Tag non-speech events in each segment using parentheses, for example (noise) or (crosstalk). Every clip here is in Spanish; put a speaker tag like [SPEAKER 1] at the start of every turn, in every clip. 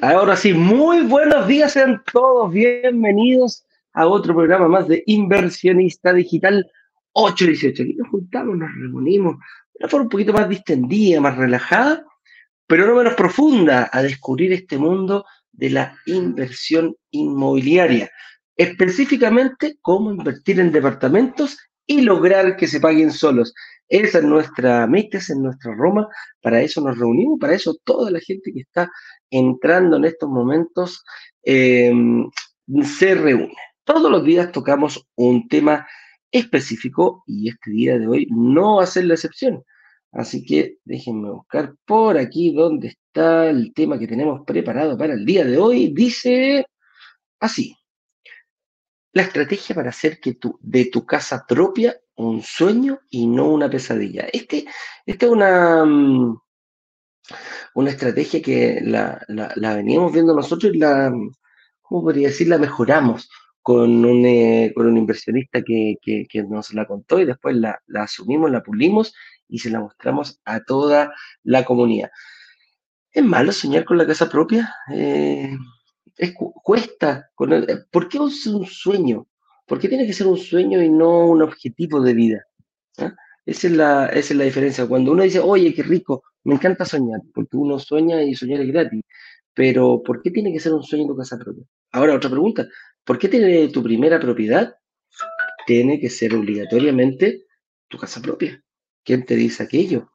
[SPEAKER 1] Ahora sí, muy buenos días, sean todos bienvenidos a otro programa más de Inversionista Digital 818. Aquí nos juntamos, nos reunimos de una forma un poquito más distendida, más relajada, pero no menos profunda, a descubrir este mundo de la inversión inmobiliaria. Específicamente, cómo invertir en departamentos y lograr que se paguen solos. Esa es nuestra meta, esa es nuestra Roma. Para eso nos reunimos, para eso toda la gente que está entrando en estos momentos eh, se reúne. Todos los días tocamos un tema específico y este día de hoy no va a ser la excepción. Así que déjenme buscar por aquí donde está el tema que tenemos preparado para el día de hoy. Dice así la estrategia para hacer que tu, de tu casa propia un sueño y no una pesadilla. Este, esta es una, mm, una estrategia que la, veníamos viendo nosotros y la, ¿cómo podría decir? La mejoramos con un, eh, con un inversionista que, nos la contó y después la, asumimos, la pulimos y se la mostramos a toda la comunidad. ¿Es malo soñar con la casa propia? Eh, es, cuesta. ¿Por qué es un sueño? ¿Por qué tiene que ser un sueño y no un objetivo de vida? ¿Ah? Esa, es la, esa es la diferencia. Cuando uno dice, oye, qué rico, me encanta soñar, porque uno sueña y soñar es gratis. Pero, ¿por qué tiene que ser un sueño en tu casa propia? Ahora, otra pregunta. ¿Por qué tiene tu primera propiedad? Tiene que ser obligatoriamente tu casa propia. ¿Quién te dice aquello?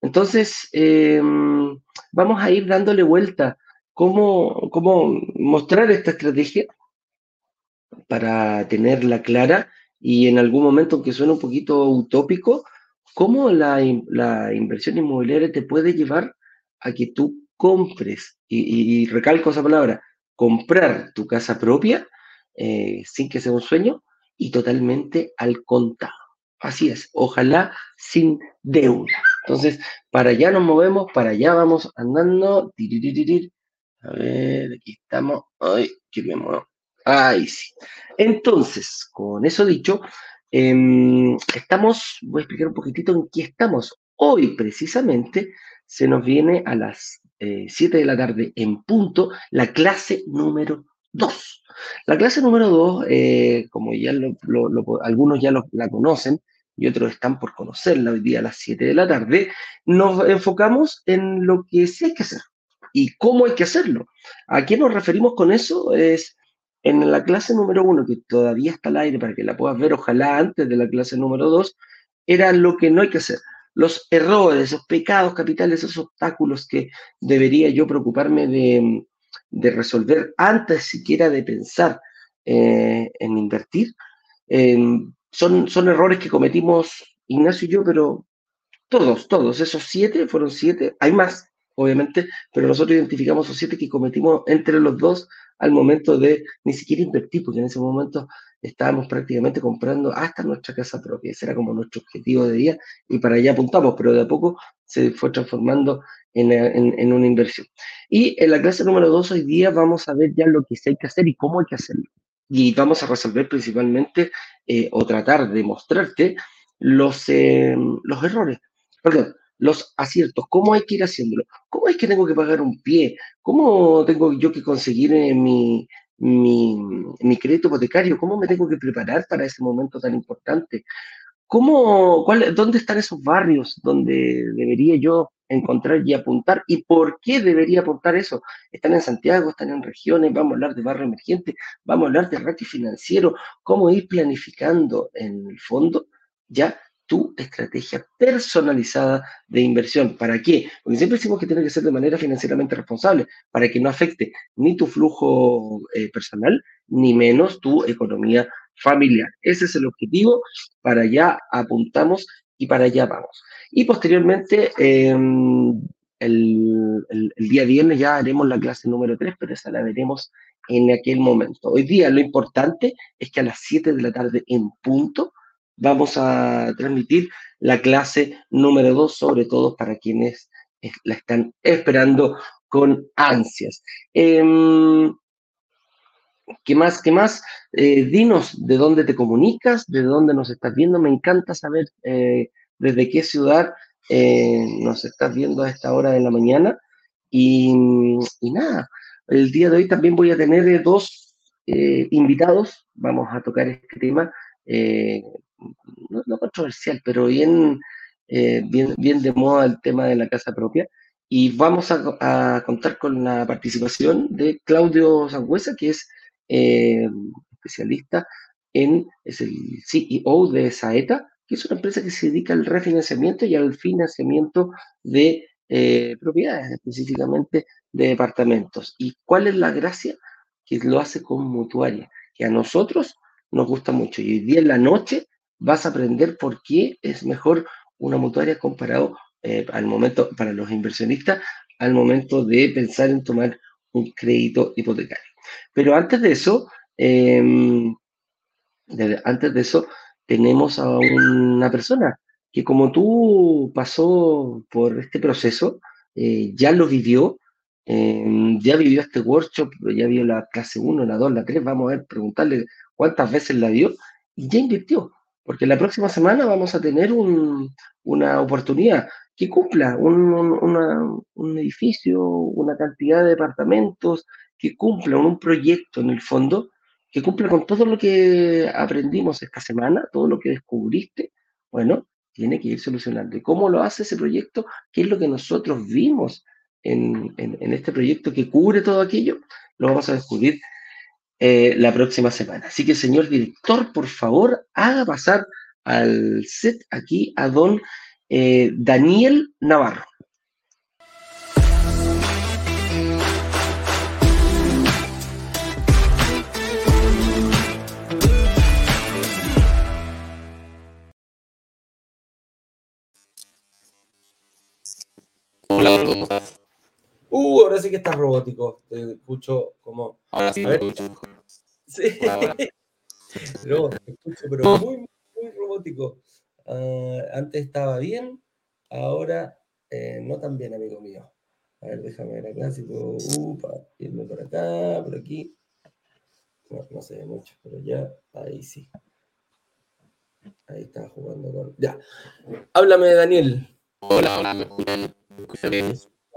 [SPEAKER 1] Entonces, em, vamos a ir dándole vuelta cómo, cómo mostrar esta estrategia para tenerla clara y en algún momento, aunque suene un poquito utópico, cómo la, inversión inmobiliaria te puede llevar a que tú compres, y, recalco esa palabra, comprar tu casa propia eh, sin que sea un sueño y totalmente al contado. Así es, ojalá sin deuda. Entonces, para allá nos movemos, para allá vamos andando. A ver, aquí estamos. Ay, que me muevo. Ahí sí. Entonces, con eso dicho, em, estamos, voy a explicar un poquitito en qué estamos. Hoy, precisamente, se nos viene a las 7 eh, de la tarde en punto la clase número 2. La clase número 2, eh, como ya algunos ya la conocen y otros están por conocerla hoy día a las 7 de la tarde, nos enfocamos en lo que sí hay que hacer y cómo hay que hacerlo. ¿A qué nos referimos con eso? Es en la clase número uno, que todavía está al aire para que la puedas ver, ojalá antes de la clase número dos, era lo que no hay que hacer. Los errores, esos pecados capitales, esos obstáculos que debería yo preocuparme de, resolver antes siquiera de pensar eh, en invertir, em, son, son errores que cometimos Ignacio y yo, pero todos, todos, esos siete, fueron siete, hay más, obviamente, pero nosotros identificamos esos siete que cometimos entre los dos al momento de ni siquiera invertir, porque en ese momento estábamos prácticamente comprando hasta nuestra casa propia. Ese era como nuestro objetivo de día y para allá apuntamos, pero de a poco se fue transformando en, una inversión. Y en la clase número dos hoy día vamos a ver ya lo que hay que hacer y cómo hay que hacerlo. Y vamos a resolver principalmente eh, o tratar de mostrarte los, eh, los errores. Perdón, los aciertos, cómo hay que ir haciéndolo, cómo es que tengo que pagar un pie, cómo tengo yo que conseguir eh, mi, mi, crédito hipotecario, cómo me tengo que preparar para ese momento tan importante, ¿Cómo, ¿Dónde están esos barrios donde debería yo encontrar y apuntar? ¿Y por qué debería apuntar eso? ¿Están en Santiago? ¿Están en regiones? Vamos a hablar de barrio emergente, vamos a hablar de ratio financiero, cómo ir planificando en el fondo ya tu estrategia personalizada de inversión. ¿Para qué? Porque siempre decimos que tiene que ser de manera financieramente responsable, para que no afecte ni tu flujo eh, personal, ni menos tu economía familiar. Ese es el objetivo, para allá apuntamos y para allá vamos. Y posteriormente, em, el, el, día viernes ya haremos la clase número 3, pero esa la veremos en aquel momento. Hoy día lo importante es que a las 7 de la tarde en punto, vamos a transmitir la clase número 2, sobre todo para quienes la están esperando con ansias. Em, ¿Qué más? ¿Qué más? Eh, dinos de dónde te comunicas, de dónde nos estás viendo. Me encanta saber eh, desde qué ciudad eh, nos estás viendo a esta hora de la mañana. Y, nada, el día de hoy también voy a tener dos invitados, vamos a tocar este tema, no, controversial, pero bien, bien, bien de moda el tema de la casa propia. Y vamos a, contar con la participación de Claudio Sangüesa, que es especialista en, es el CEO de Saeta, que es una empresa que se dedica al refinanciamiento y al financiamiento de eh, propiedades, específicamente de departamentos. ¿Y cuál es la gracia? Que lo hace con mutuaria, que a nosotros nos gusta mucho. Y hoy día en la noche vas a aprender por qué es mejor una mutuaria comparado eh, al momento, para los inversionistas, al momento de pensar en tomar un crédito hipotecario. Pero antes de eso, em, antes de eso, tenemos a una persona que como tú pasó por este proceso, eh, ya lo vivió, em, ya vivió este workshop, ya vio la clase 1, la 2, la 3, vamos a ver, preguntarle cuántas veces la dio y ya invirtió, porque la próxima semana vamos a tener una oportunidad que cumpla un, edificio, una cantidad de departamentos, que cumpla un proyecto en el fondo que cumpla con todo lo que aprendimos esta semana, todo lo que descubriste, bueno, tiene que ir solucionando. ¿Y cómo lo hace ese proyecto? ¿Qué es lo que nosotros vimos en, este proyecto que cubre todo aquello? Lo vamos a descubrir eh, la próxima semana. Así que, señor director, por favor, haga pasar al set aquí a don eh, Daniel Navarro.
[SPEAKER 2] Uh, ahora sí que está robótico. Te escucho como. Ahora sí, escucho Sí. (laughs) no, escucho, pero muy, muy robótico. Uh, antes estaba bien, ahora eh, no tan bien, amigo mío. A ver, déjame ver acá si puedo upa, irme por acá, por aquí. No, no se ve mucho, pero ya, ahí sí. Ahí está jugando con. Ya. Háblame, Daniel. Hola, hola, me escuchan.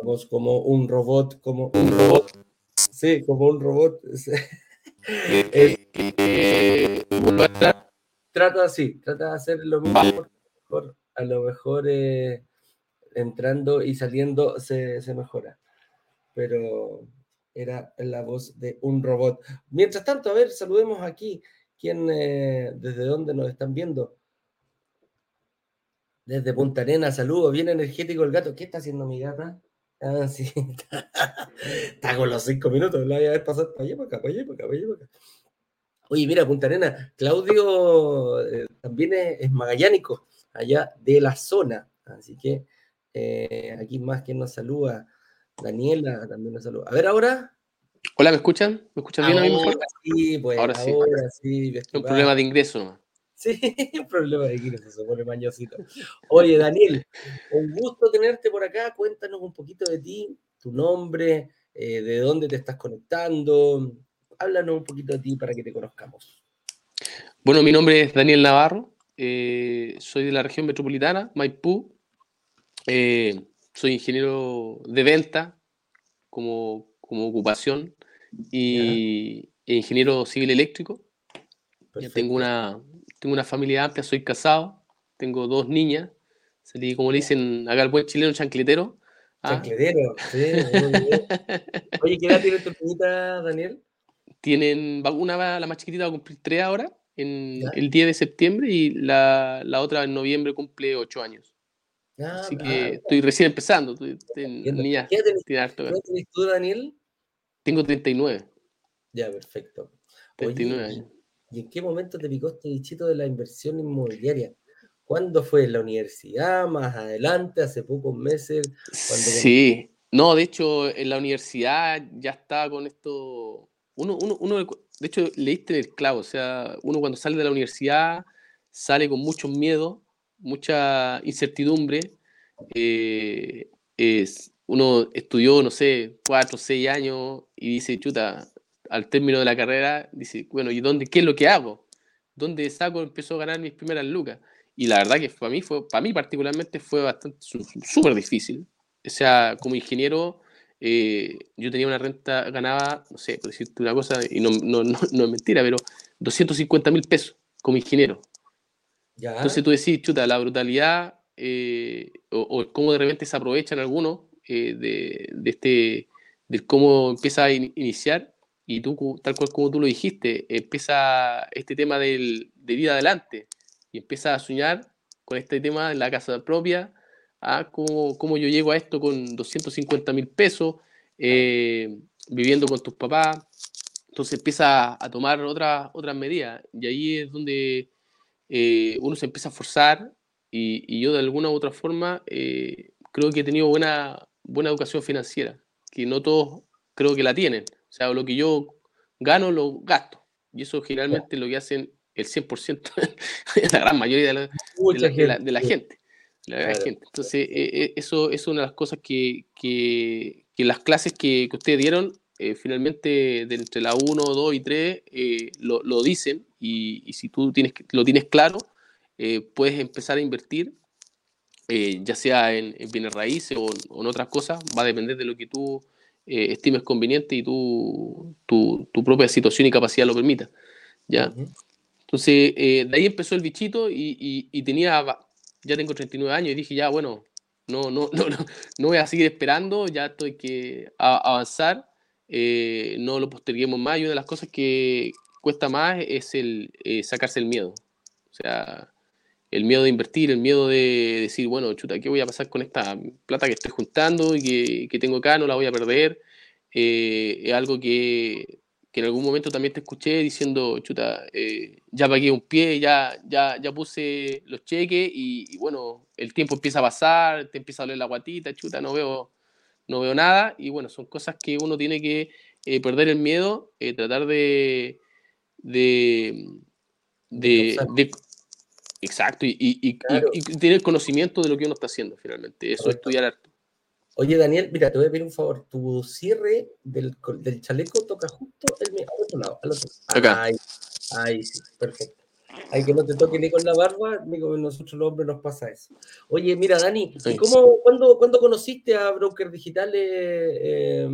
[SPEAKER 2] Vamos como un robot, como un robot. Sí, como un robot. (laughs) Eh, eh, trata así, trata de hacer lo mismo. a lo mejor eh, entrando y saliendo se, mejora. Pero era la voz de un robot. Mientras tanto, a ver, saludemos aquí. ¿Quién, desde dónde nos están viendo? Desde Punta Arena, saludos, bien energético el gato. ¿Qué está haciendo mi gata? Ah, sí, (laughs) está, con los cinco minutos, la voy a ver pasar para allá, para acá, para allá, para acá, para allá, para acá. Oye, mira, Punta Arena, Claudio eh, también es, magallánico, allá de la zona. Así que eh, aquí más que nos saluda. Daniela también nos saluda. A ver ahora.
[SPEAKER 3] Hola, ¿me escuchan? ¿Me escuchan bien a mí mejor?
[SPEAKER 2] Sí, pues ahora, sí. sí.
[SPEAKER 3] un problema de ingreso nomás.
[SPEAKER 2] Sí, (laughs) problema de Kino, se pone mañosito. Oye, Daniel, un gusto tenerte por acá. Cuéntanos un poquito de ti, tu nombre, eh, de dónde te estás conectando. Háblanos un poquito de ti para que te conozcamos.
[SPEAKER 3] Bueno, mi nombre es Daniel Navarro. Eh, soy de la región metropolitana, Maipú. Eh, soy ingeniero de venta como, como ocupación y e ingeniero civil eléctrico. tengo una, tengo una familia amplia, soy casado, tengo dos niñas, salí, como le dicen acá el buen chileno, chancletero.
[SPEAKER 2] ¿ah? Chancletero, sí. (laughs) Oye, ¿qué edad tiene tu niñita, Daniel?
[SPEAKER 3] Tienen, una, la más chiquitita va a cumplir tres ahora, en el 10 de septiembre, y la, la otra en noviembre cumple ocho años. Ah, Así que ah, estoy recién empezando. Estoy, niña, ¿Qué
[SPEAKER 2] tienes tú, Daniel?
[SPEAKER 3] Tengo 39.
[SPEAKER 2] Ya, perfecto.
[SPEAKER 3] 39 años.
[SPEAKER 2] ¿Y en qué momento te picó este bichito de la inversión inmobiliaria? ¿Cuándo fue? ¿En la universidad? ¿Más adelante? ¿Hace pocos meses?
[SPEAKER 3] Sí, no, de hecho, en la universidad ya estaba con esto. Uno, uno, uno, de hecho, leíste el clavo. O sea, uno cuando sale de la universidad sale con mucho miedo, mucha incertidumbre. Eh, uno estudió, no sé, cuatro o seis años y dice, chuta, al término de la carrera, dice, bueno, ¿y dónde, qué es lo que hago? ¿Dónde saco? Empezó a ganar mis primeras lucas. Y la verdad que para mí, fue, para mí particularmente fue bastante súper difícil. O sea, como ingeniero, eh, yo tenía una renta, ganaba, no sé, por decirte una cosa, y no, no, no, no es mentira, pero 250 mil pesos como ingeniero. Entonces tú decís, chuta, la brutalidad eh, o, cómo de repente se aprovechan algunos eh, de, de, este, de cómo empieza a iniciar y tú, tal cual como tú lo dijiste, empieza este tema del, de ir adelante y empieza a soñar con este tema de la casa propia, a cómo, cómo yo llego a esto con 250 mil pesos, eh, viviendo con tus papás. Entonces empieza a tomar otras otras medidas y ahí es donde eh, uno se empieza a forzar y, yo de alguna u otra forma eh, creo que he tenido buena, buena educación financiera, que no todos creo que la tienen. O sea, lo que yo gano lo gasto. Y eso generalmente es lo que hacen el 100%, (laughs) la gran mayoría de la, de la, gente. Entonces, eh, eh, eso es una de las cosas que, que, que las clases que, que ustedes dieron, eh, finalmente, de entre la 1, 2 y 3, lo, lo, dicen. Y, y, si tú tienes, lo tienes claro, puedes empezar a invertir, ya sea en, bienes raíces o, en otras cosas. Va a depender de lo que tú estimes conveniente y tu, tu, tu, propia situación y capacidad lo permita. ¿ya? Entonces, de ahí empezó el bichito y, y, y tenía ya tengo 39 años y dije, ya, bueno, no, no, (laughs) no, no, no voy a seguir esperando, ya estoy que avanzar, eh, no lo posterguemos más. Y una de las cosas que cuesta más es el eh, sacarse el miedo. O sea, el miedo de invertir, el miedo de decir, bueno, chuta, ¿qué voy a pasar con esta plata que estoy juntando y que, que tengo acá? No la voy a perder. Eh, es algo que que en algún momento también te escuché diciendo, chuta, eh, ya pagué un pie, ya, ya, ya puse los cheques y, bueno, el tiempo empieza a pasar, te empieza a doler la guatita, chuta, no veo, no veo nada y bueno, son cosas que uno tiene que eh, perder el miedo, eh, tratar de, de, de, exacto, y, y, y, tener conocimiento de lo que uno está haciendo finalmente, eso, es estudiar arte.
[SPEAKER 2] Oye, Daniel, mira, te voy a pedir un favor. Tu cierre del, del chaleco toca justo el, al otro lado. Al otro. Acá. Ahí, sí, perfecto. Hay que no te toque ni con la barba, ni con nosotros los hombres nos pasa eso. Oye, mira, Dani, cómo, cuándo, cuándo, conociste a Broker Digitales? Eh,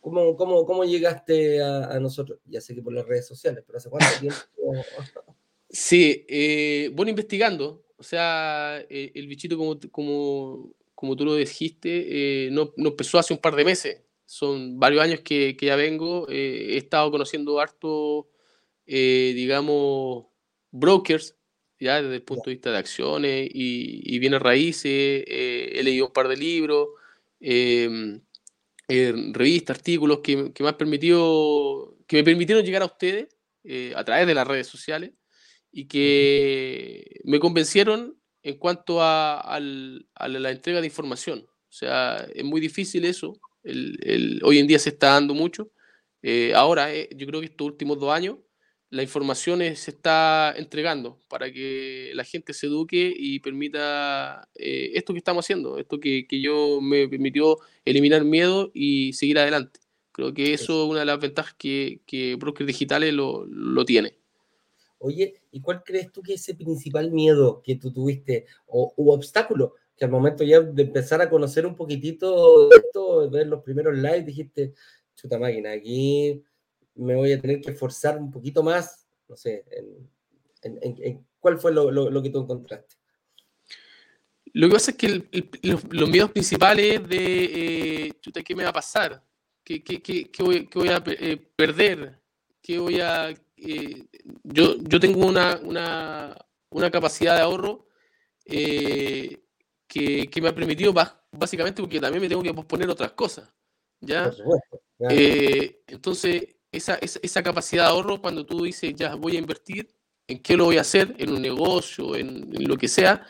[SPEAKER 2] ¿cómo, cómo, cómo, llegaste a, a, nosotros? Ya sé que por las redes sociales, pero ¿hace cuánto tiempo? (laughs)
[SPEAKER 3] sí, eh, bueno, investigando. O sea, eh, el bichito como, como como tú lo dijiste, eh, no, no, empezó hace un par de meses. Son varios años que, que ya vengo. Eh, he estado conociendo harto, digamos, brokers, ya desde el punto de vista de acciones y, y bienes raíces. he leído un par de libros, em, revistas, artículos que, que, me han permitido, que me permitieron llegar a ustedes a través de las redes sociales y que me convencieron en cuanto a, la entrega de información. O sea, es muy difícil eso. El, hoy en día se está dando mucho. Eh, ahora, eh, yo creo que estos últimos dos años, la información se está entregando para que la gente se eduque y permita eh, esto que estamos haciendo, esto que, yo me permitió eliminar miedo y seguir adelante. Creo que eso es una de las ventajas que, que Brokers Digitales lo, lo tiene.
[SPEAKER 2] Oye, ¿y cuál crees tú que es ese principal miedo que tú tuviste o obstáculo que al momento ya de empezar a conocer un poquitito esto, de ver los primeros lives, dijiste, chuta máquina, aquí me voy a tener que esforzar un poquito más, no sé, ¿cuál fue lo, que tú encontraste?
[SPEAKER 3] Lo que pasa es que los, miedos principales de, eh, chuta, ¿qué me va a pasar? ¿Qué, voy, a eh, perder? ¿Qué voy a, eh, yo, yo tengo una, una, una, capacidad de ahorro eh, que, que, me ha permitido básicamente porque también me tengo que posponer otras cosas. ¿ya? Eh, entonces, esa, esa, esa, capacidad de ahorro, cuando tú dices, ya voy a invertir, ¿en qué lo voy a hacer? En un negocio, en, en lo que sea,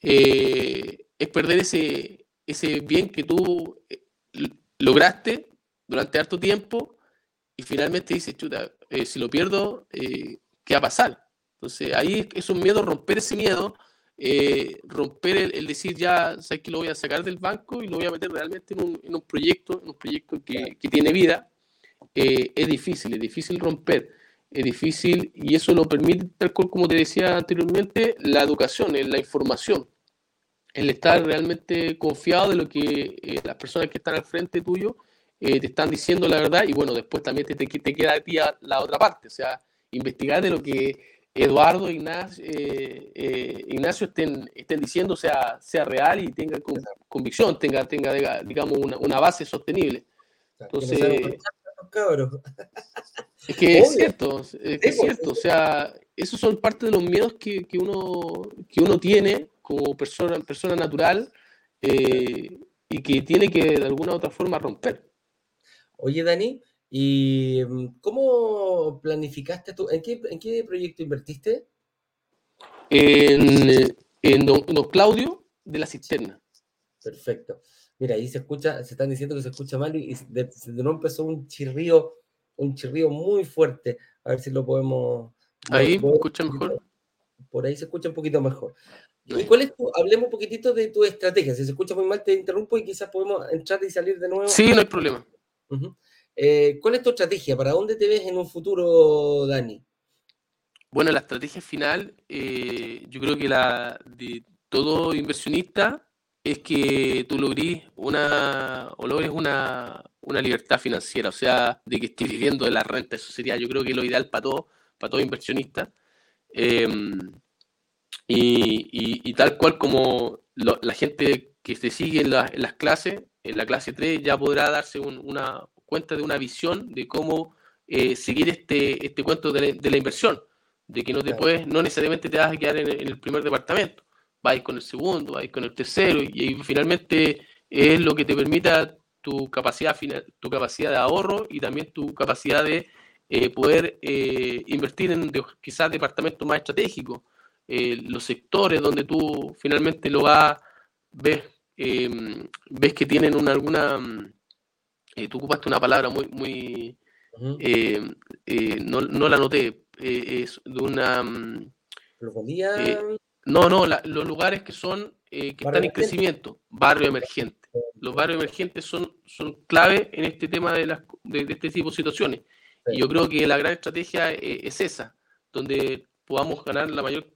[SPEAKER 3] es perder ese, ese bien que tú lograste durante harto tiempo y finalmente dices, chuta, eh, si lo pierdo, eh, ¿qué va a pasar? Entonces ahí es un miedo, romper ese miedo, eh, romper el, decir ya, sabes que lo voy a sacar del banco y lo voy a meter realmente en un, en un proyecto, en un proyecto que, que tiene vida, es difícil, es difícil romper, es difícil y eso lo permite, tal cual como te decía anteriormente, la educación, la información. el estar realmente confiado de lo que eh, las personas que están al frente tuyo eh, te están diciendo la verdad y bueno, después también te, te, te queda a ti la otra parte, o sea, investigar de lo que Eduardo Ignacio, eh, eh, Ignacio estén, estén diciendo sea, sea real y tenga convicción, tenga, tenga digamos, una, una base sostenible. Entonces, (laughs) es que es cierto, es, pues, cierto, o sea, esos son parte de los miedos que, que uno, que uno tiene como persona, persona natural eh, y que tiene que de alguna u otra forma romper.
[SPEAKER 1] Oye, Dani, ¿Y mm, cómo planificaste tú? ¿En qué, en qué proyecto invertiste?
[SPEAKER 3] En, en don, Claudio de la Cisterna.
[SPEAKER 1] Perfecto. Mira, ahí se escucha, se están diciendo que se escucha mal y, se de, empezó un chirrío, un chirrío muy fuerte. A ver si lo podemos.
[SPEAKER 3] Ahí se escucha mejor.
[SPEAKER 1] Por ahí se escucha un poquito mejor. ¿Y cuál es tu, hablemos un poquitito de tu estrategia. Si se escucha muy mal, te interrumpo y quizás podemos entrar y salir de nuevo.
[SPEAKER 3] Sí, no hay problema.
[SPEAKER 1] Eh, ¿Cuál es tu estrategia? ¿Para dónde te ves en un futuro, Dani?
[SPEAKER 3] Bueno, la estrategia final, eh, yo creo que la de todo inversionista es que tú logres una, o logres una, libertad financiera, o sea, de que estés viviendo de la renta. Eso sería, yo creo que lo ideal para todo, para todo inversionista. Em, y, tal cual como la gente que se sigue en, las clases, en la clase 3 ya podrá darse una, cuenta de una visión de cómo eh, seguir este, este cuento de la, inversión, de que no te puedes, no necesariamente te vas a quedar en, el primer departamento, vais con el segundo, vais con el tercero, y, finalmente es lo que te permita tu capacidad, tu capacidad de ahorro y también tu capacidad de eh, poder eh, invertir en quizás departamentos más estratégicos, los sectores donde tú finalmente lo vas, ves, ves que tienen una, alguna eh, tú ocupaste una palabra muy, muy, eh, eh, no, no, la noté, es de una... Mm, no, no, los lugares que son, que están en crecimiento, barrio emergente. Los barrios emergentes son, son clave en este tema de, las, de, este tipo de situaciones. Y yo creo que la gran estrategia es esa, donde podamos ganar la mayor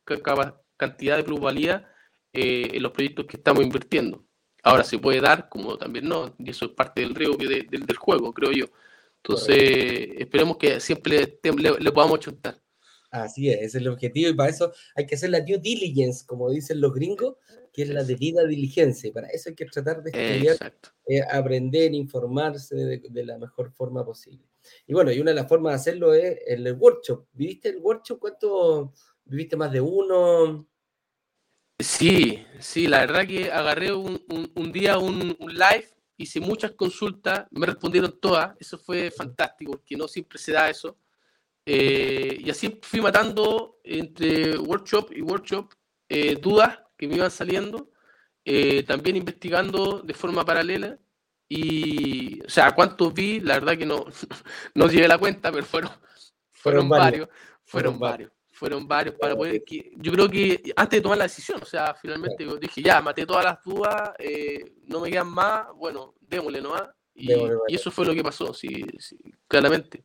[SPEAKER 3] cantidad de plusvalía en los proyectos que estamos invirtiendo. Ahora se puede dar, como también no, y eso es parte del riesgo del, juego, creo yo. Entonces, esperemos que siempre le, podamos chuntar.
[SPEAKER 1] Así es, ese es el objetivo y para eso hay que hacer la due diligence, como dicen los gringos, que es la debida diligencia. Para eso hay que tratar de estudiar, eh, aprender, informarse de, la mejor forma posible. Y bueno, y una de las formas de hacerlo es el workshop. ¿Viviste el workshop? ¿Cuánto? ¿Viviste más de uno?
[SPEAKER 3] Sí, sí, la verdad que agarré un, día un, live, hice muchas consultas, me respondieron todas, eso fue fantástico, porque no siempre se da eso. Eh, y así fui matando entre workshop y workshop eh, dudas que me iban saliendo, eh, también investigando de forma paralela. Y, o sea, ¿cuántos vi? La verdad que no, (laughs) no llevé la cuenta, pero fueron, fueron, varios, fueron varios fueron varios para poder. yo creo que antes de tomar la decisión, o sea, finalmente dije, ya, maté todas las dudas, eh, no me quedan más, bueno, démosle nomás. Y, y eso fue lo que pasó, sí, sí, claramente.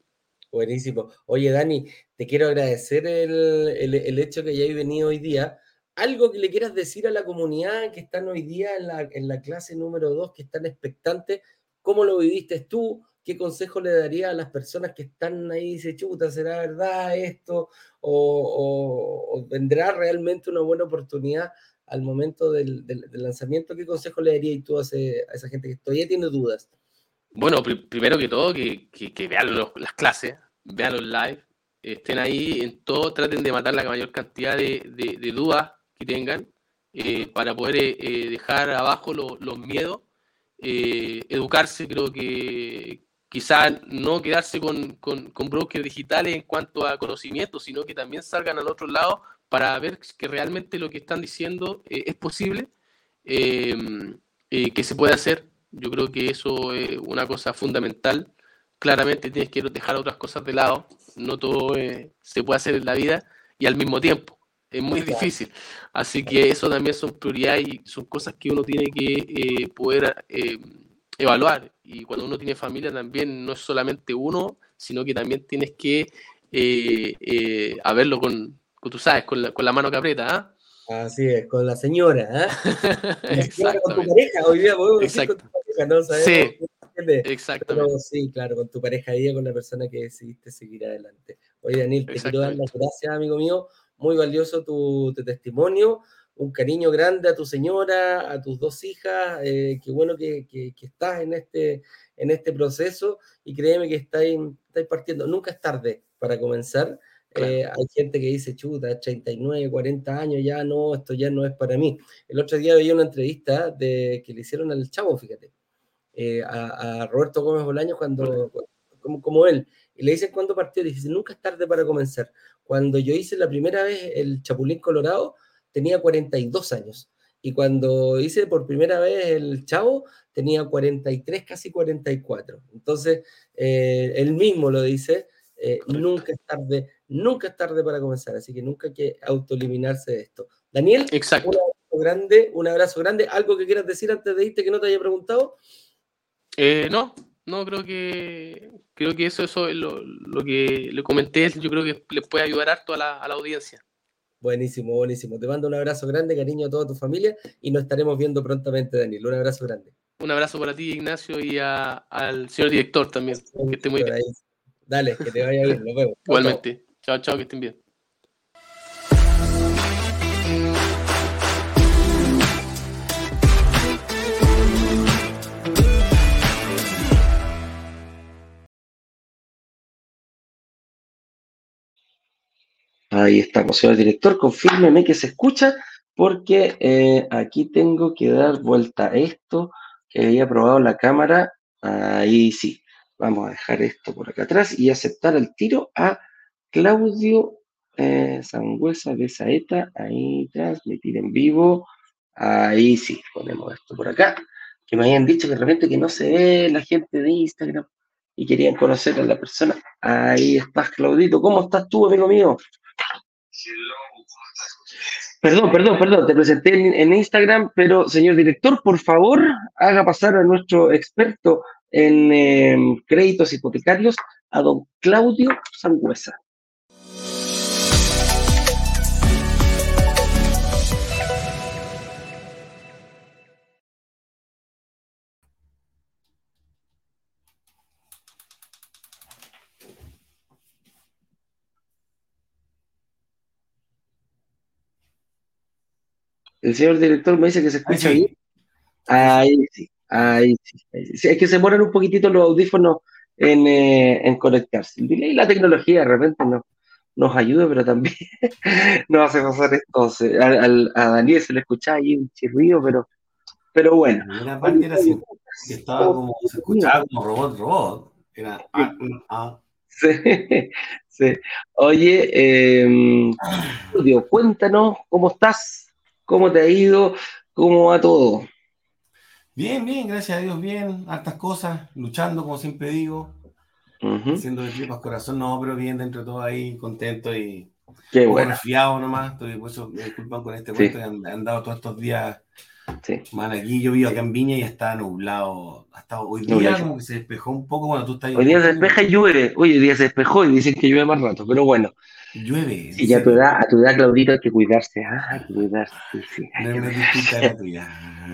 [SPEAKER 1] Buenísimo. Oye, Dani, te quiero agradecer el, el, el, hecho que hayáis venido hoy día. Algo que le quieras decir a la comunidad que están hoy día en la, en la clase número 2, que están expectantes, ¿cómo lo viviste tú? ¿Qué consejo le daría a las personas que están ahí y dicen, chuta, ¿será verdad esto? O, vendrá realmente una buena oportunidad al momento del, lanzamiento? ¿Qué consejo le darías tú a, esa gente que todavía tiene dudas?
[SPEAKER 3] Bueno, primero que todo, que, vean las clases, vean los live, estén ahí en todo, traten de matar la mayor cantidad de, dudas que tengan eh, para poder eh, eh, dejar abajo los miedos. educarse, creo que, quizás no quedarse con, con, con, brokers digitales en cuanto a conocimiento, sino que también salgan al otro lado para ver que realmente lo que están diciendo eh, es posible, em, eh, que se puede hacer. Yo creo que eso es una cosa fundamental. Claramente tienes que dejar otras cosas de lado, no todo eh, se puede hacer en la vida y al mismo tiempo. Es muy difícil. Así que eso también son prioridades y son cosas que uno tiene que poder evaluar. Y cuando uno tiene familia también no es solamente uno, sino que también tienes que eh, eh, verlo con, con, tú sabes, con la, con la mano que aprieta. ¿ah?
[SPEAKER 2] Así es, con la señora, (laughs) ¿eh?
[SPEAKER 3] Exacto.
[SPEAKER 2] Con tu pareja, hoy día podemos decir con tu pareja, ¿no? Sabemos
[SPEAKER 3] Sí. Exactamente.
[SPEAKER 2] Pero sí, claro, con tu pareja y con la persona que decidiste seguir adelante. Oye, Daniel, te quiero dar las gracias, amigo mío. Muy valioso tu, tu testimonio. Un cariño grande a tu señora, a tus dos hijas. Eh, qué bueno que, que, que, estás en este, en este proceso y créeme que estáis, estáis partiendo. Nunca es tarde para comenzar. Claro. Eh, hay gente que dice, chuta, 39, 40 años, ya no, esto ya no es para mí. El otro día veía una entrevista de, que le hicieron al chavo, fíjate, eh, a, a, Roberto Gómez Bolaños cuando, como, como, él, y le dicen cuándo partió, dice, nunca es tarde para comenzar. Cuando yo hice la primera vez el Chapulín Colorado, tenía 42 años. Y cuando hice por primera vez el Chavo, tenía 43, casi 44. Entonces, eh, él mismo lo dice, eh, nunca es tarde, nunca es tarde para comenzar, así que nunca hay que autoeliminarse de esto. Daniel,
[SPEAKER 3] Exacto.
[SPEAKER 2] un abrazo grande, un abrazo grande. ¿Algo que quieras decir antes de irte que no te haya preguntado?
[SPEAKER 3] Eh, no, no, creo que creo que eso, eso es lo, lo, que le comenté, yo creo que les puede ayudar harto a la, a la audiencia.
[SPEAKER 2] Buenísimo, buenísimo. Te mando un abrazo grande, cariño a toda tu familia y nos estaremos viendo prontamente, Daniel. Un abrazo grande.
[SPEAKER 3] Un abrazo para ti, Ignacio, y a, al señor director también. Que esté muy bien.
[SPEAKER 2] Dale, que te vaya bien, nos vemos.
[SPEAKER 3] Igualmente. Chao, chao, que estén bien.
[SPEAKER 1] Ahí estamos, señor director, confírmeme que se escucha, porque eh, aquí tengo que dar vuelta a esto, que había probado la cámara, ahí sí. Vamos a dejar esto por acá atrás y aceptar el tiro a Claudio eh, Sangüesa de Saeta, ahí transmitir en vivo, ahí sí, ponemos esto por acá, que me habían dicho que de repente que no se ve la gente de Instagram y querían conocer a la persona. Ahí estás, Claudito, ¿cómo estás tú, amigo mío? Perdón, perdón, perdón, te presenté en, Instagram, pero señor director, por favor, haga pasar a nuestro experto en eh, créditos hipotecarios, a don Claudio Sangüesa. El señor director me dice que se escucha bien. Ahí sí, ahí sí, ahí sí. Es que se mueren un poquitito los audífonos en, eh, en conectarse. El delay y la tecnología de repente nos, nos ayuda, pero también (laughs) nos hace pasar esto. A, a, a, Daniel se le escuchaba ahí un chirrido, pero, pero bueno.
[SPEAKER 4] La parte era así, que estaba como, se escuchaba como robot, robot. Era ah, ah.
[SPEAKER 1] Sí, (laughs) sí. Oye, eh, cuéntanos cómo estás. ¿Cómo te ha ido? ¿Cómo va todo?
[SPEAKER 4] Bien, bien, gracias a Dios, bien. Hartas cosas, luchando, como siempre digo. Uh -huh. Haciendo de tripas corazón, no, pero bien dentro de todo ahí, contento y
[SPEAKER 1] Qué
[SPEAKER 4] bueno. resfriado nomás. Estoy, por eso me disculpan con este cuento sí. han, han, dado todos estos días.
[SPEAKER 1] Sí.
[SPEAKER 4] Man, aquí yo vivo acá en Viña y está nublado. Hasta hoy día como que se despejó un poco cuando tú estás
[SPEAKER 1] Hoy día se despeja y llueve. Hoy día se despejó y dicen que llueve más rato, pero bueno.
[SPEAKER 4] Llueve.
[SPEAKER 1] Sí, ya a tu edad, a tu edad, Claudito, hay que cuidarse. Ah, hay que cuidarse. Sí,
[SPEAKER 4] distinta la tuya.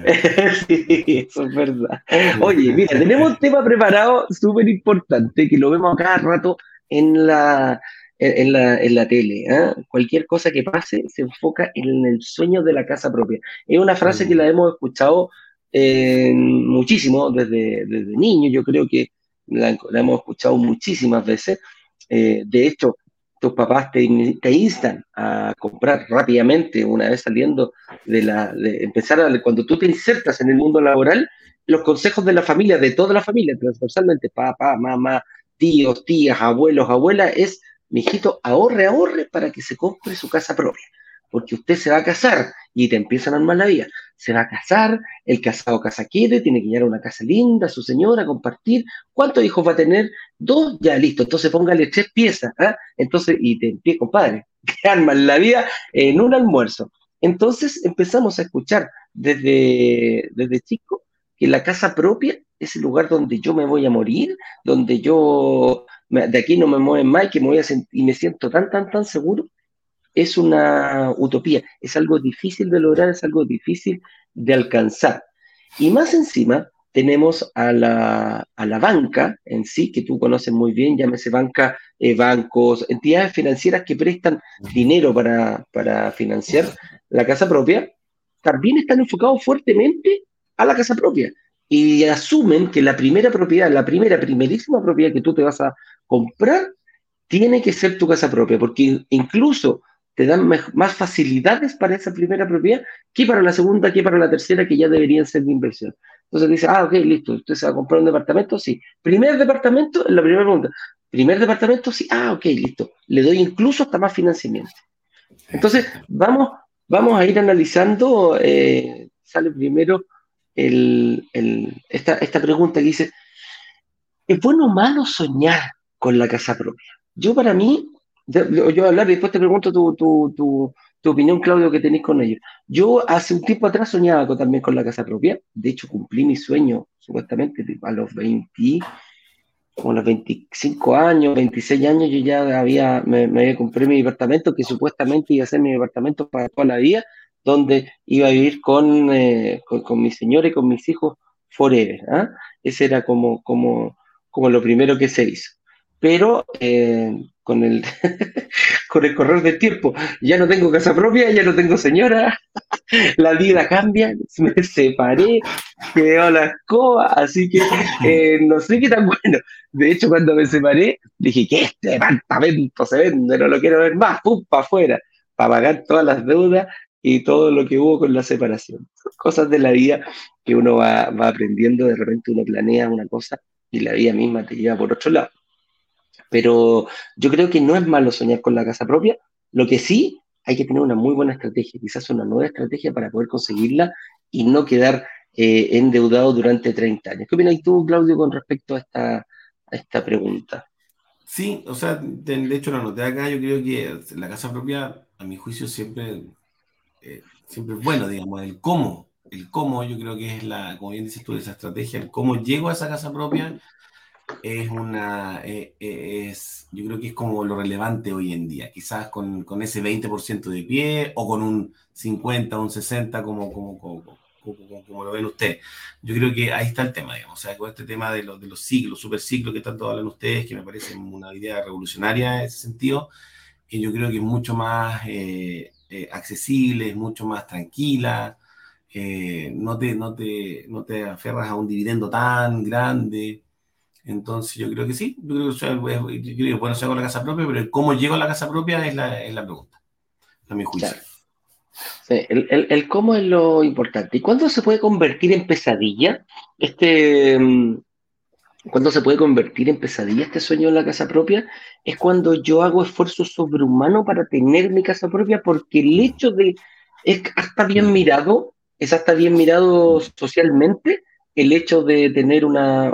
[SPEAKER 4] (laughs)
[SPEAKER 1] sí, eso es verdad. (laughs) Oye, mira, tenemos un tema preparado súper importante que lo vemos cada rato en la, en, la, en la tele. ¿eh? Cualquier cosa que pase se enfoca en el sueño de la casa propia. Es una frase que la hemos escuchado eh, muchísimo desde, desde niño. Yo creo que la, la hemos escuchado muchísimas veces. Eh, de hecho, tus papás te, instan a comprar rápidamente una vez saliendo de la de empezar a, cuando tú te insertas en el mundo laboral los consejos de la familia de toda la familia transversalmente papá mamá tíos tías abuelos abuelas es mijito ahorre ahorre para que se compre su casa propia porque usted se va a casar y te empiezan a armar la vida. Se va a casar, el casado casa quiere, tiene que llegar a una casa linda, su señora, compartir. ¿Cuántos hijos va a tener? Dos, ya listo. Entonces póngale tres piezas, ¿ah? Entonces, y te empieza, compadre, (laughs) te arman la vida en un almuerzo. Entonces empezamos a escuchar desde, desde chico que la casa propia es el lugar donde yo me voy a morir, donde yo de aquí no me mueven más que me voy a sentir, y me siento tan, tan, tan seguro es una utopía, es algo difícil de lograr, es algo difícil de alcanzar. Y más encima tenemos a la, a la banca en sí, que tú conoces muy bien, llámese banca, eh, bancos, entidades financieras que prestan dinero para, para financiar la casa propia, también están enfocados fuertemente a la casa propia y asumen que la primera propiedad, la primera, primerísima propiedad que tú te vas a comprar, tiene que ser tu casa propia, porque incluso te dan más facilidades para esa primera propiedad que para la segunda, que para la tercera, que ya deberían ser de inversión. Entonces dice, ah, ok, listo, usted se va a comprar un departamento, sí. Primer departamento, la primera pregunta. Primer departamento, sí, ah, ok, listo. Le doy incluso hasta más financiamiento. Entonces, vamos, vamos a ir analizando, eh, sale primero esta, esta pregunta que dice, ¿es bueno o malo soñar con la casa propia? Yo para mí, yo, a hablar y después te pregunto tu, tu, tu, tu, opinión, Claudio, que tenéis con ellos. Yo hace un tiempo atrás soñaba también con la casa propia. De hecho, cumplí mi sueño, supuestamente, a los 20, como los 25 años, 26 años, yo ya había, me, me había comprado mi departamento, que supuestamente iba a ser mi departamento para toda la vida donde iba a vivir con, eh, con, mi señora y con mis hijos forever. ¿ah? Ese era como, como, como lo primero que se hizo. Pero eh, con, el, (laughs) con el correr del tiempo, ya no tengo casa propia, ya no tengo señora, (laughs) la vida cambia, me (laughs) separé, quedó la escoba, así que eh, no sé qué tan bueno. De hecho, cuando me separé, dije que este departamento se vende, no lo quiero ver más, pum, para afuera, para pagar todas las deudas y todo lo que hubo con la separación. Cosas de la vida que uno va, aprendiendo, de repente uno planea una cosa y la vida misma te lleva por otro lado. Pero yo creo que no es malo soñar con la casa propia, lo que sí hay que tener una muy buena estrategia, quizás una nueva estrategia para poder conseguirla y no quedar eh, endeudado durante 30 años. ¿Qué opinas tú, Claudio, con respecto a esta, pregunta?
[SPEAKER 4] Sí, o sea, de hecho la noté acá, yo creo que la casa propia, a mi juicio, siempre eh, siempre es bueno, digamos, el cómo, el cómo yo creo que es la, como bien dices tú, esa estrategia, el cómo llego a esa casa propia es una, eh, eh, es, yo creo que es como lo relevante hoy en día, quizás con, con ese 20% de pie o con un 50, un 60 como, como, como, lo ven ustedes. Yo creo que ahí está el tema, digamos, o sea, con este tema de, los de los ciclos, super ciclos que tanto hablan ustedes, que me parece una idea revolucionaria en ese sentido, que yo creo que es mucho más eh, accesible, es mucho más tranquila, no, te, no, te, no te aferras a un dividendo tan grande. Entonces yo creo que sí, yo creo que, yo creo que bueno con la casa propia, pero cómo llego a la casa propia es la, es la pregunta, a mi juicio.
[SPEAKER 1] el, el, el, cómo es lo importante. ¿Y cuándo se puede convertir en pesadilla este, mm, cuando se puede convertir en pesadilla este sueño de la casa propia, es cuando yo hago esfuerzo sobrehumano para tener mi casa propia, porque el hecho de, es hasta bien mirado, es hasta bien mirado socialmente el hecho de tener una,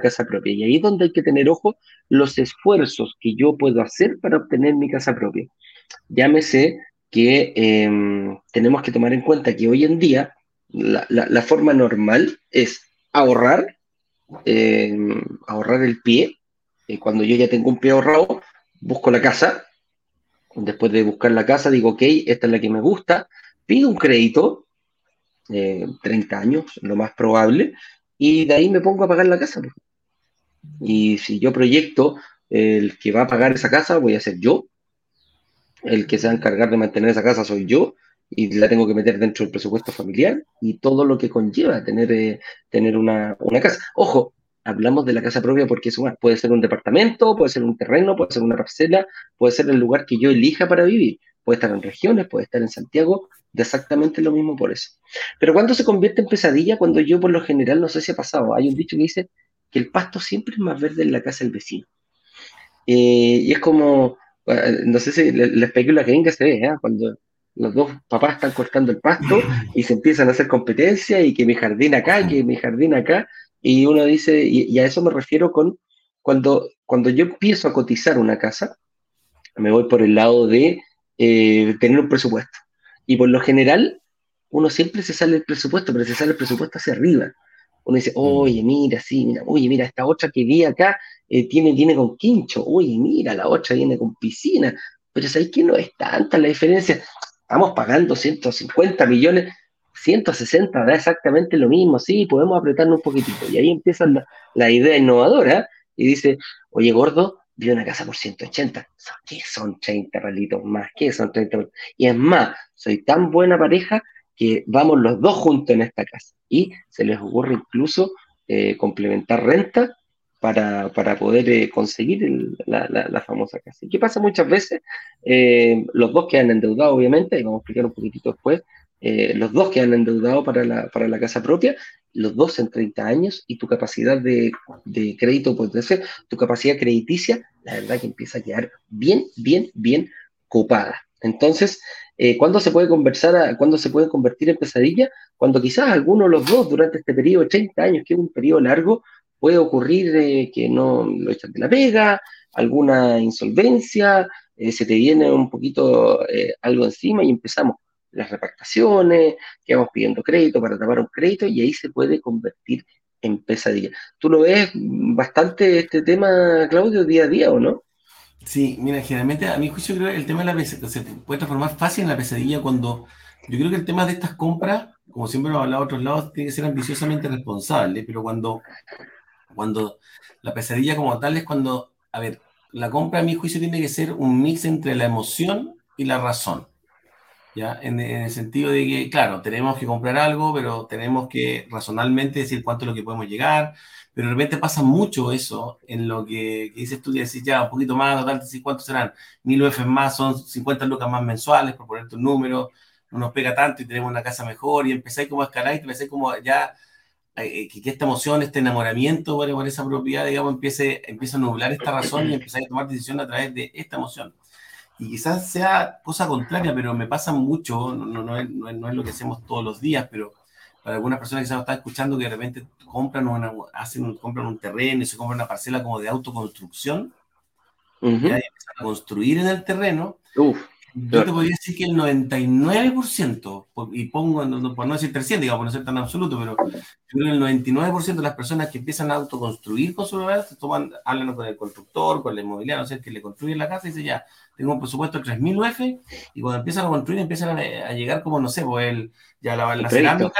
[SPEAKER 1] casa propia. Y ahí es donde hay que tener ojo los esfuerzos que yo puedo hacer para obtener mi casa propia. Llámese que em, tenemos que tomar en cuenta que hoy en día la forma normal es ahorrar eh, ahorrar el pie. Eh, cuando yo ya tengo un pie ahorrado, busco la casa. Después de buscar la casa, digo, ok, esta es la que me gusta. Pido un crédito, 30 eh, años, lo más probable, y de ahí me pongo a pagar la casa. Pues. Y si yo proyecto el que va a pagar esa casa, voy a ser yo. El que se va a encargar de mantener esa casa soy yo y la tengo que meter dentro del presupuesto familiar y todo lo que conlleva tener, eh, tener una, casa. Ojo, hablamos de la casa propia porque es puede ser un departamento, puede ser un terreno, puede ser una parcela, puede ser el lugar que yo elija para vivir. Puede estar en regiones, puede estar en Santiago, exactamente lo mismo por eso. Pero cuando se convierte en pesadilla, cuando yo por lo general, no sé si ha pasado, hay un dicho que dice que el pasto siempre es más verde en la casa del vecino. Eh, y es como, eh, no sé si la, especula que venga se ve, ¿eh? cuando los dos papás están cortando el pasto (laughs) y se empiezan a hacer competencia y que mi jardín acá, que mi jardín acá, y uno dice, y, a eso me refiero con cuando, cuando yo empiezo a cotizar una casa, me voy por el lado de eh, tener un presupuesto. Y por lo general, uno siempre se sale el presupuesto, pero se sale el presupuesto hacia arriba. Uno dice, oye, mira, sí, mira, oye, mira, esta otra que vi acá eh, tiene, viene con quincho, oye, mira, la otra viene con piscina, pero ¿sabéis que no es tanta la diferencia? Estamos pagando 150 millones, 160 da exactamente lo mismo, sí, podemos apretarnos un poquitito. Y ahí empieza la, idea innovadora y dice, oye, gordo, vi una casa por 180. ¿Qué son 30 palitos más? ¿Qué son 30 palitos? Y es más, soy tan buena pareja que vamos los dos juntos en esta casa. Y se les ocurre incluso eh, complementar renta para, poder eh, conseguir la, famosa casa. ¿Y qué pasa muchas veces? Eh, los dos quedan endeudados, obviamente, y vamos a explicar un poquitito después, los dos quedan endeudados para la, para la casa propia, los dos en 30 años, y tu capacidad de, de crédito, puede ser, tu capacidad crediticia, la verdad que empieza a quedar bien, bien, bien copada. Entonces, eh, ¿Cuándo se puede conversar, cuándo se puede convertir en pesadilla? Cuando quizás alguno de los dos durante este periodo de 30 años, que es un periodo largo, puede ocurrir eh, que no lo echan de la pega, alguna insolvencia, eh, se te viene un poquito algo encima y empezamos las repactaciones, que vamos pidiendo crédito para tapar un crédito y ahí se puede convertir en pesadilla. ¿Tú lo ves bastante este tema, Claudio, día a día o no?
[SPEAKER 4] Sí, mira, generalmente a mi juicio creo que el tema de la pesadilla se puede transformar fácil en la pesadilla cuando yo creo que el tema de estas compras, como siempre lo he hablado a otros lados, tiene que ser ambiciosamente responsable, pero cuando, cuando la pesadilla como tal es cuando, a ver, la compra a mi juicio tiene que ser un mix entre la emoción y la razón. ¿Ya? En, en, el sentido de que, claro, tenemos que comprar algo, pero tenemos que razonalmente decir cuánto es lo que podemos llegar, pero de repente pasa mucho eso en lo que, dices tú, decís ya un poquito más, total, ¿cuántos serán? Mil UF más, son 50 lucas más mensuales, por ponerte un número, no nos pega tanto y tenemos una casa mejor, y empezáis como a escalar y empezáis como ya, eh, que, esta emoción, este enamoramiento por, esa propiedad, digamos, empiece, empieza a nublar esta razón y empezáis a tomar decisiones a través de esta emoción. Y quizás sea cosa contraria, pero me pasa mucho, no, no, no, es, no es lo que hacemos todos los días, pero para algunas personas que se están escuchando que de repente compran, una, hacen, compran un terreno y se compran una parcela como de autoconstrucción, y empiezan a construir en el terreno, yo te podría decir que el 99%, y pongo, por no decir 300, digamos, por no ser tan absoluto, pero yo creo que el 99% de las personas que empiezan a autoconstruir con su hogar, toman, hablan con el constructor, con el inmobiliario, no sé, que le construyen la casa y dice ya, tengo un presupuesto de 3.000 UF, y cuando empiezan a construir, empiezan a, llegar como, no sé, pues el, ya la, cerámica,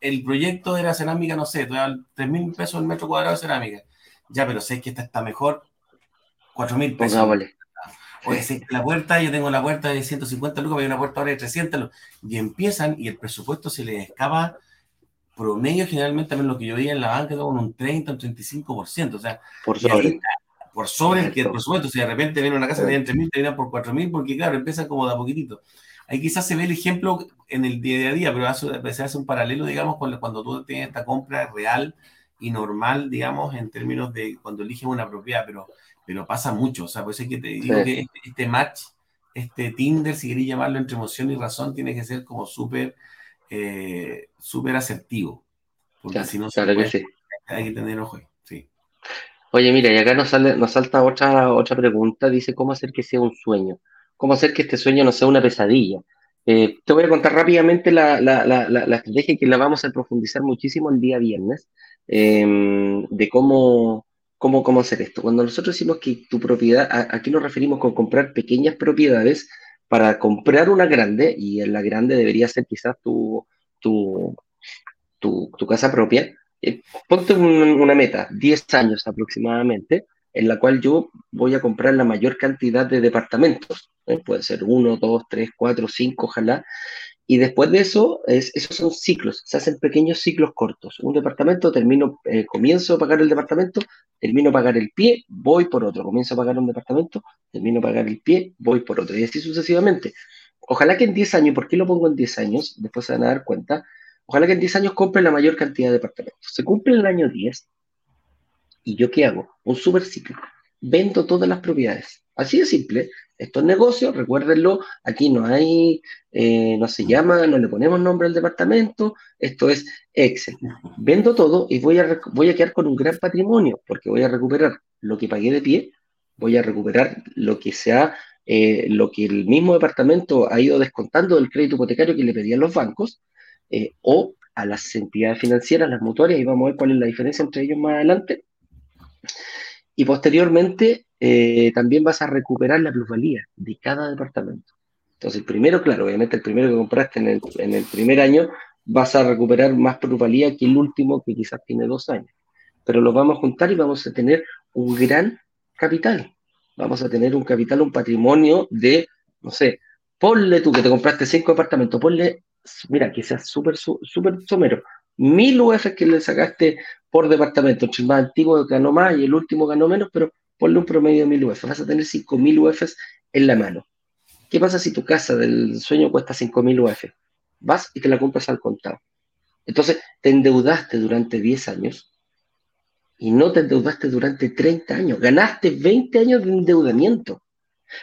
[SPEAKER 4] el proyecto de la cerámica, no sé, 3.000 pesos el metro cuadrado de cerámica. Ya, pero sé que esta está mejor, 4.000 pesos. Oye, la puerta, yo tengo la puerta de 150 lucas, hay una puerta ahora de 300 y empiezan y el presupuesto se les escapa promedio generalmente también lo que yo veía en la banca con un 30, un 35%, o sea,
[SPEAKER 1] por sobre,
[SPEAKER 4] por sobre el, que el presupuesto, si de repente viene una casa que tiene 3.000, te viene por 4.000, porque claro, empieza como de a poquitito. Ahí quizás se ve el ejemplo en el día a día, pero se hace un paralelo, digamos, con cuando tú tienes esta compra real y normal, digamos, en términos de cuando eliges una propiedad, pero pero pasa mucho. O sea, pues es que te digo que este, este, match, este Tinder, si queréis llamarlo entre emoción y razón, tiene que ser como súper, eh, súper asertivo. Porque si no,
[SPEAKER 1] claro que sí.
[SPEAKER 4] hay que tener ojo. Sí.
[SPEAKER 1] Oye, mira, y acá nos, sale, nos salta otra, otra pregunta. Dice, ¿cómo hacer que sea un sueño? ¿Cómo hacer que este sueño no sea una pesadilla? Eh, te voy a contar rápidamente la, la, la, la, estrategia que la vamos a profundizar muchísimo el día viernes, eh, de cómo, ¿Cómo, ¿Cómo hacer esto? Cuando nosotros decimos que tu propiedad, aquí nos referimos con comprar pequeñas propiedades para comprar una grande, y en la grande debería ser quizás tu, tu, tu, casa propia. Eh, ponte una meta, 10 años aproximadamente, en la cual yo voy a comprar la mayor cantidad de departamentos. ¿eh? Puede ser uno, dos, tres, cuatro, cinco, ojalá, y después de eso, es, esos son ciclos, se hacen pequeños ciclos cortos. Un departamento, termino, eh, comienzo a pagar el departamento, termino a pagar el pie, voy por otro. Comienzo a pagar un departamento, termino a pagar el pie, voy por otro. Y así sucesivamente. Ojalá que en 10 años, ¿por qué lo pongo en 10 años? Después se van a dar cuenta. Ojalá que en 10 años compre la mayor cantidad de departamentos. Se cumple el año 10. ¿Y yo qué hago? Un super ciclo. Vendo todas las propiedades. Así de simple. Esto es negocio, recuérdenlo, aquí no hay, eh, no se llama, no le ponemos nombre al departamento, esto es Excel. Vendo todo y voy a, voy a quedar con un gran patrimonio, porque voy a recuperar lo que pagué de pie, voy a recuperar lo que sea, eh, lo que el mismo departamento ha ido descontando del crédito hipotecario que le pedían los bancos, eh, o a las entidades financieras, las mutuarias, y vamos a ver cuál es la diferencia entre ellos más adelante Y posteriormente eh, también vas a recuperar la plusvalía de cada departamento. Entonces, primero, claro, obviamente el primero que compraste en el, en el primer año vas a recuperar más plusvalía que el último que quizás tiene dos años. Pero los vamos a juntar y vamos a tener un gran capital. Vamos a tener un capital, un patrimonio de, no sé, ponle tú que te compraste cinco apartamentos, ponle, mira, que sea súper, súper somero, mil UF que le sacaste por departamento, el más antiguo ganó más y el último ganó menos, pero ponle un promedio de mil UF, vas a tener cinco mil UF en la mano. ¿Qué pasa si tu casa del sueño cuesta cinco mil UF? Vas y te la compras al contado. Entonces, te endeudaste durante 10 años y no te endeudaste durante 30 años. Ganaste 20 años de endeudamiento.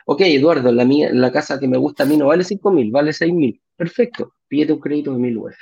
[SPEAKER 1] Ok, Eduardo, la, mía, la casa que me gusta a mí no vale 5 mil, vale 6 mil. Perfecto, pídete un crédito de 1000 UF.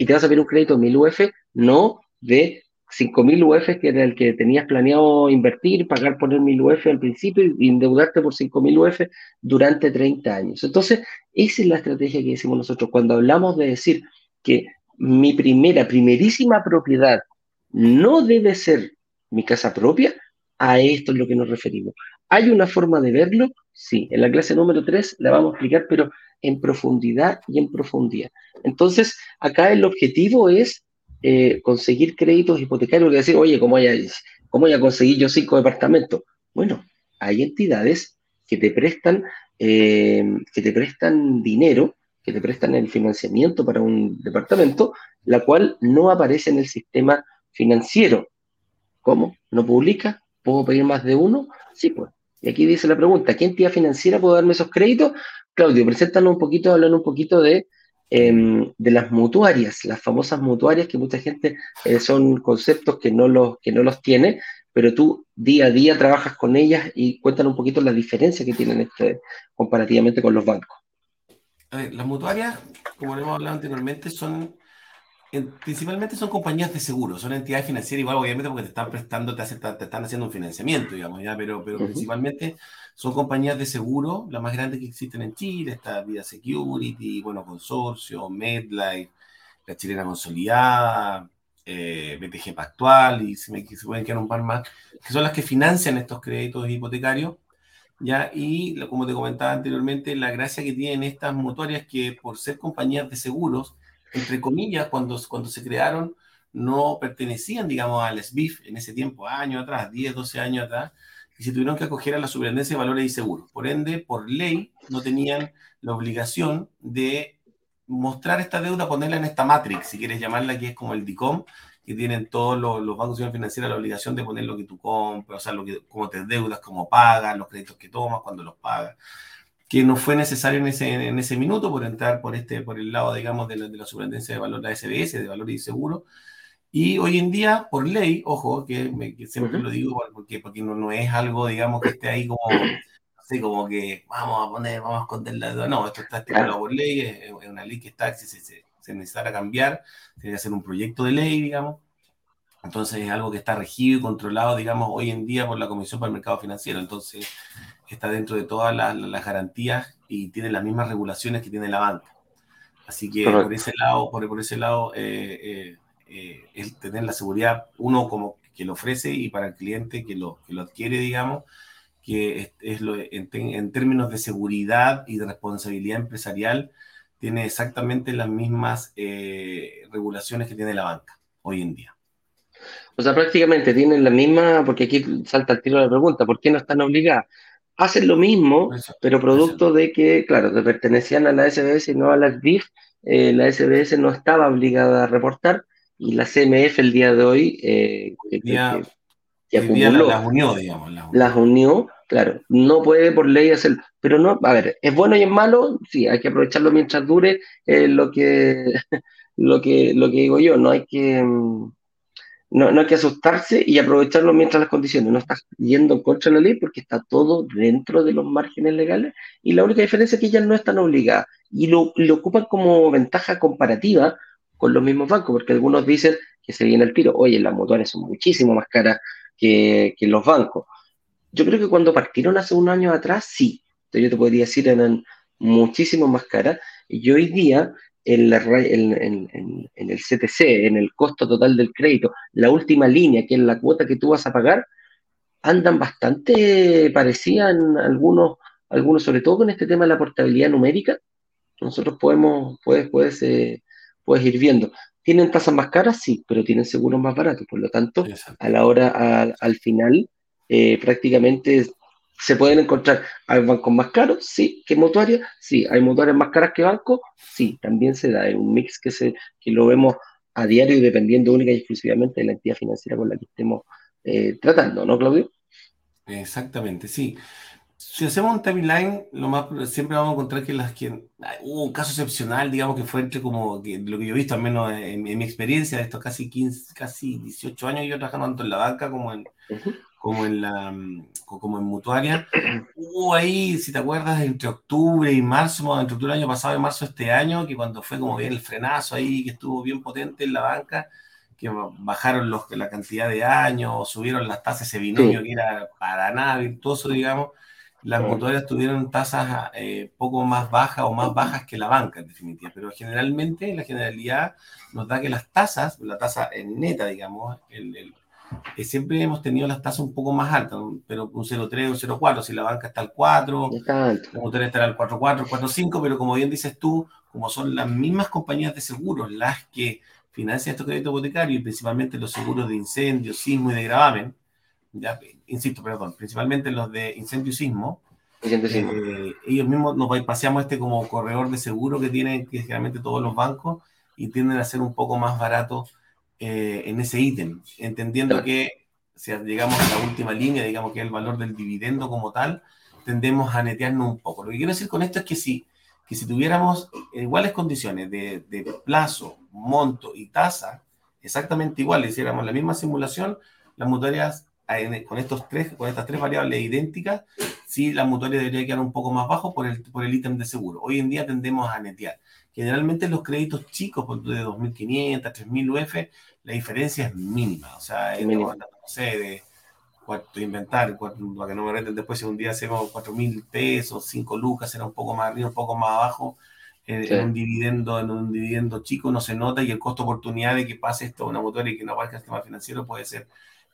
[SPEAKER 1] Y te vas a pedir un crédito de 1000 UF, no de 5.000 UF, que era el que tenías planeado invertir, pagar poner 1.000 UF al principio y endeudarte por 5.000 UF durante 30 años. Entonces, esa es la estrategia que decimos nosotros. Cuando hablamos de decir que mi primera, primerísima propiedad no debe ser mi casa propia, a esto es lo que nos referimos. ¿Hay una forma de verlo? Sí, en la clase número 3 la vamos a explicar, pero en profundidad y en profundidad. Entonces, acá el objetivo es eh, conseguir créditos hipotecarios decir, oye, ¿cómo voy, a, ¿cómo voy a conseguir yo cinco departamentos? Bueno, hay entidades que te prestan, eh, que te prestan dinero, que te prestan el financiamiento para un departamento, la cual no aparece en el sistema financiero. ¿Cómo? ¿No publica? ¿Puedo pedir más de uno? Sí, pues. Y aquí dice la pregunta, ¿qué entidad financiera puede darme esos créditos? Claudio, preséntanos un poquito, hablan un poquito de, em, de las mutuarias, las famosas mutuarias que mucha gente eh, son conceptos que no, los, que no los tiene, pero tú día a día trabajas con ellas y cuéntanos un poquito la diferencia que tienen este, comparativamente con los bancos.
[SPEAKER 4] las mutuarias, como hemos hablado anteriormente, son principalmente son compañías de seguro, son entidades financieras igual, obviamente, porque te están prestando, te, te están haciendo un financiamiento, digamos, ya, pero, pero principalmente son compañías de seguro, las más grandes que existen en Chile, está Vida Security, bueno, Consorcio, MedLife, la chilena consolidada, eh, BTG Pactual, y se, me, se pueden quedar un par más, que son las que financian estos créditos hipotecarios, ¿ya? Y como te comentaba anteriormente, la gracia que tienen estas mutuarias que por ser compañías de seguros, entre comillas, cuando, cuando se crearon, no pertenecían, digamos, al SBIF en ese tiempo, años atrás, 10, 12 años atrás, y se tuvieron que acoger a la Superintendencia de Valores y Seguros. Por ende, por ley, no tenían la obligación de mostrar esta deuda, ponerla en esta matrix, si quieres llamarla, que es como el DICOM, que tienen todos los, los bancos financieros la obligación de poner lo que tú compras, o sea, lo que, cómo te deudas, cómo pagas, los créditos que tomas, cuando los pagas que no fue necesario en ese, en ese minuto por entrar por, este, por el lado, digamos, de la, de la superintendencia de valor, la SBS, de valores y seguros. Y hoy en día, por ley, ojo, que, siempre lo digo porque, porque no, no, es algo, digamos, que esté ahí como, así como que vamos a poner, vamos a esconder la deuda. No, esto está estipulado por ley, es, una ley que está, si se, se, se necesitara cambiar, tiene que hacer un proyecto de ley, digamos. Entonces es algo que está regido y controlado, digamos, hoy en día por la Comisión para el Mercado Financiero. Entonces, está dentro de todas las, garantías y tiene las mismas regulaciones que tiene la banca. Así que por ese lado, por, por ese lado eh, eh, eh, el tener la seguridad, uno como que lo ofrece y para el cliente que lo, que lo adquiere, digamos, que es, lo, en, en, términos de seguridad y de responsabilidad empresarial, tiene exactamente las mismas regulaciones que tiene la banca hoy en día.
[SPEAKER 1] O sea, prácticamente tienen la misma, porque aquí salta el tiro de la pregunta, ¿por qué no están obligadas? hacen lo mismo, pero producto de que, claro, pertenecían a la SBS y no a la SBIF, eh, la SBS no estaba obligada a reportar y la CMF el día de hoy
[SPEAKER 4] eh, las unió, digamos.
[SPEAKER 1] Las unió. claro, no puede por ley hacer, pero no, a ver, ¿es bueno y es malo? Sí, hay que aprovecharlo mientras dure eh, lo, que, (laughs) lo, que, lo que digo yo, no hay que... Mm, no, no hay que asustarse y aprovecharlo mientras las condiciones. No estás yendo en contra la ley porque está todo dentro de los márgenes legales y la única diferencia es que ellas no están obligadas y lo, ocupan como ventaja comparativa con los mismos bancos, porque algunos dicen que se viene el tiro, oye, las mutuales son muchísimo más caras que, que los bancos. Yo creo que cuando partieron hace un año atrás, sí. Yo te podría decir, eran muchísimo más caras. Y hoy día en, el CTC, en el costo total del crédito, la última línea, que es la cuota que tú vas a pagar, andan bastante parecidas en algunos, algunos, sobre todo con este tema de la portabilidad numérica. Nosotros podemos, puedes, puedes, eh, puedes ir viendo. ¿Tienen tasas más caras? Sí, pero tienen seguros más baratos. Por lo tanto, a la hora, al final, eh, prácticamente se pueden encontrar. ¿Hay bancos más caros? Sí. ¿Qué mutuarias? Sí. ¿Hay mutuarias más caras que bancos? Sí. También se da. Es un mix que, se, que lo vemos a diario y dependiendo única y exclusivamente de la entidad financiera con la que estemos eh, tratando, ¿no, Claudio?
[SPEAKER 4] Exactamente, sí. Si hacemos un timeline, lo más siempre vamos a encontrar que las que hubo un caso excepcional, digamos que fue entre como que, lo que yo he visto, al menos en, mi experiencia de estos casi 15, casi 18 años, yo trabajando tanto en la banca como en, como en la como en mutuaria. Hubo ahí, si te acuerdas, entre octubre y marzo, entre octubre del año pasado y marzo de este año, que cuando fue como bien el frenazo ahí, que estuvo bien potente en la banca, que bajaron los, la cantidad de años, subieron las tasas, ese binomio que era para nada virtuoso, digamos. Las mutuarias tuvieron tasas eh, poco más bajas o más bajas que la banca, en definitiva, pero generalmente la generalidad nos da que las tasas, la tasa en neta, digamos, el, el siempre hemos tenido las tasas un poco más altas, pero un 0,3, un 0,4, si la banca está al 4, la motora estará al 4,4, 4,5, pero como bien dices tú, como son las mismas compañías de seguros las que financian estos créditos hipotecarios y principalmente los seguros de incendio, sismo y de gravamen, ya, insisto, perdón, principalmente los de incendio y sismo, eh, ellos mismos nos paseamos este como corredor de seguro que tienen que generalmente todos los bancos y tienden a ser un poco más baratos eh, en ese ítem, entendiendo que si llegamos a la última línea, digamos que es el valor del dividendo como tal, tendemos a netearnos un poco. Lo que quiero decir con esto es que si, que si tuviéramos iguales condiciones de, de plazo, monto y tasa, exactamente igual, hiciéramos la misma simulación, las mutuarias con, estos tres, con estas tres variables idénticas, sí la mutuaria debería quedar un poco más bajo por el, por el ítem de seguro. Hoy en día tendemos a netear. Generalmente los créditos chicos, de 2.500, 3.000 UF, la diferencia es mínima. O sea, es no sé, de cuánto inventar, para que no me reten después, si un día hacemos 4.000 pesos, 5 lucas, será un poco más arriba, un poco más abajo. En, un dividendo en un dividendo chico no se nota y el costo oportunidad de que pase esto a una motor y que no vaya el sistema financiero puede ser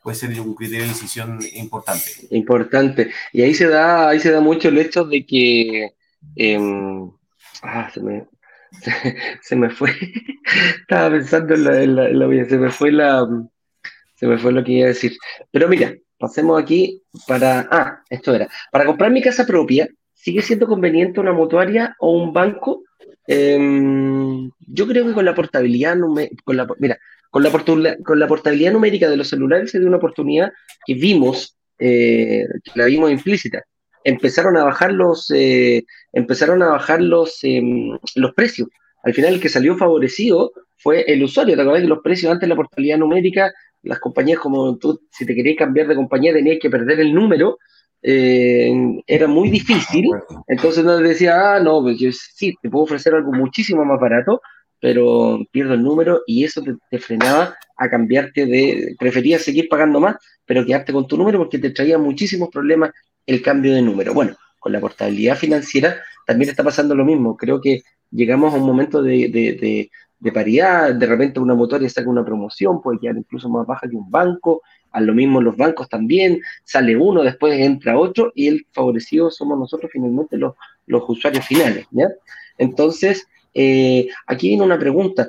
[SPEAKER 4] puede ser un criterio de decisión importante.
[SPEAKER 1] Importante. Y ahí se da, ahí se da mucho el hecho de que em, ah, se me, (laughs) se, me fue. (laughs) Estaba pensando en la, se me fue la se me fue lo que iba a decir. Pero mira, pasemos aquí para. Ah, esto era. Para comprar mi casa propia, ¿sigue siendo conveniente una mutuaria o un banco? Em, yo creo que con la portabilidad, con la, mira, con la, con la portabilidad numérica de los celulares se dio una oportunidad que vimos, eh, la vimos implícita empezaron a bajar los, eh, empezaron a bajar los, em, los precios. Al final el que salió favorecido fue el usuario. ¿Te acuerdas que los precios antes de la portabilidad numérica, las compañías como tú, si te querías cambiar de compañía tenías que perder el número, eh, era muy difícil. Entonces no decía, ah, no, pues yo sí, te puedo ofrecer algo muchísimo más barato, pero pierdo el número y eso te, frenaba a cambiarte de, preferías seguir pagando más, pero quedarte con tu número porque te traía muchísimos problemas el cambio de número. Bueno, con la portabilidad financiera también está pasando lo mismo. Creo que llegamos a un momento de, paridad, de repente una motoria saca una promoción, puede quedar incluso más baja que un banco, a lo mismo los bancos también, sale uno, después entra otro y el favorecido somos nosotros finalmente los, los usuarios finales. ¿ya? Entonces, eh, aquí viene una pregunta.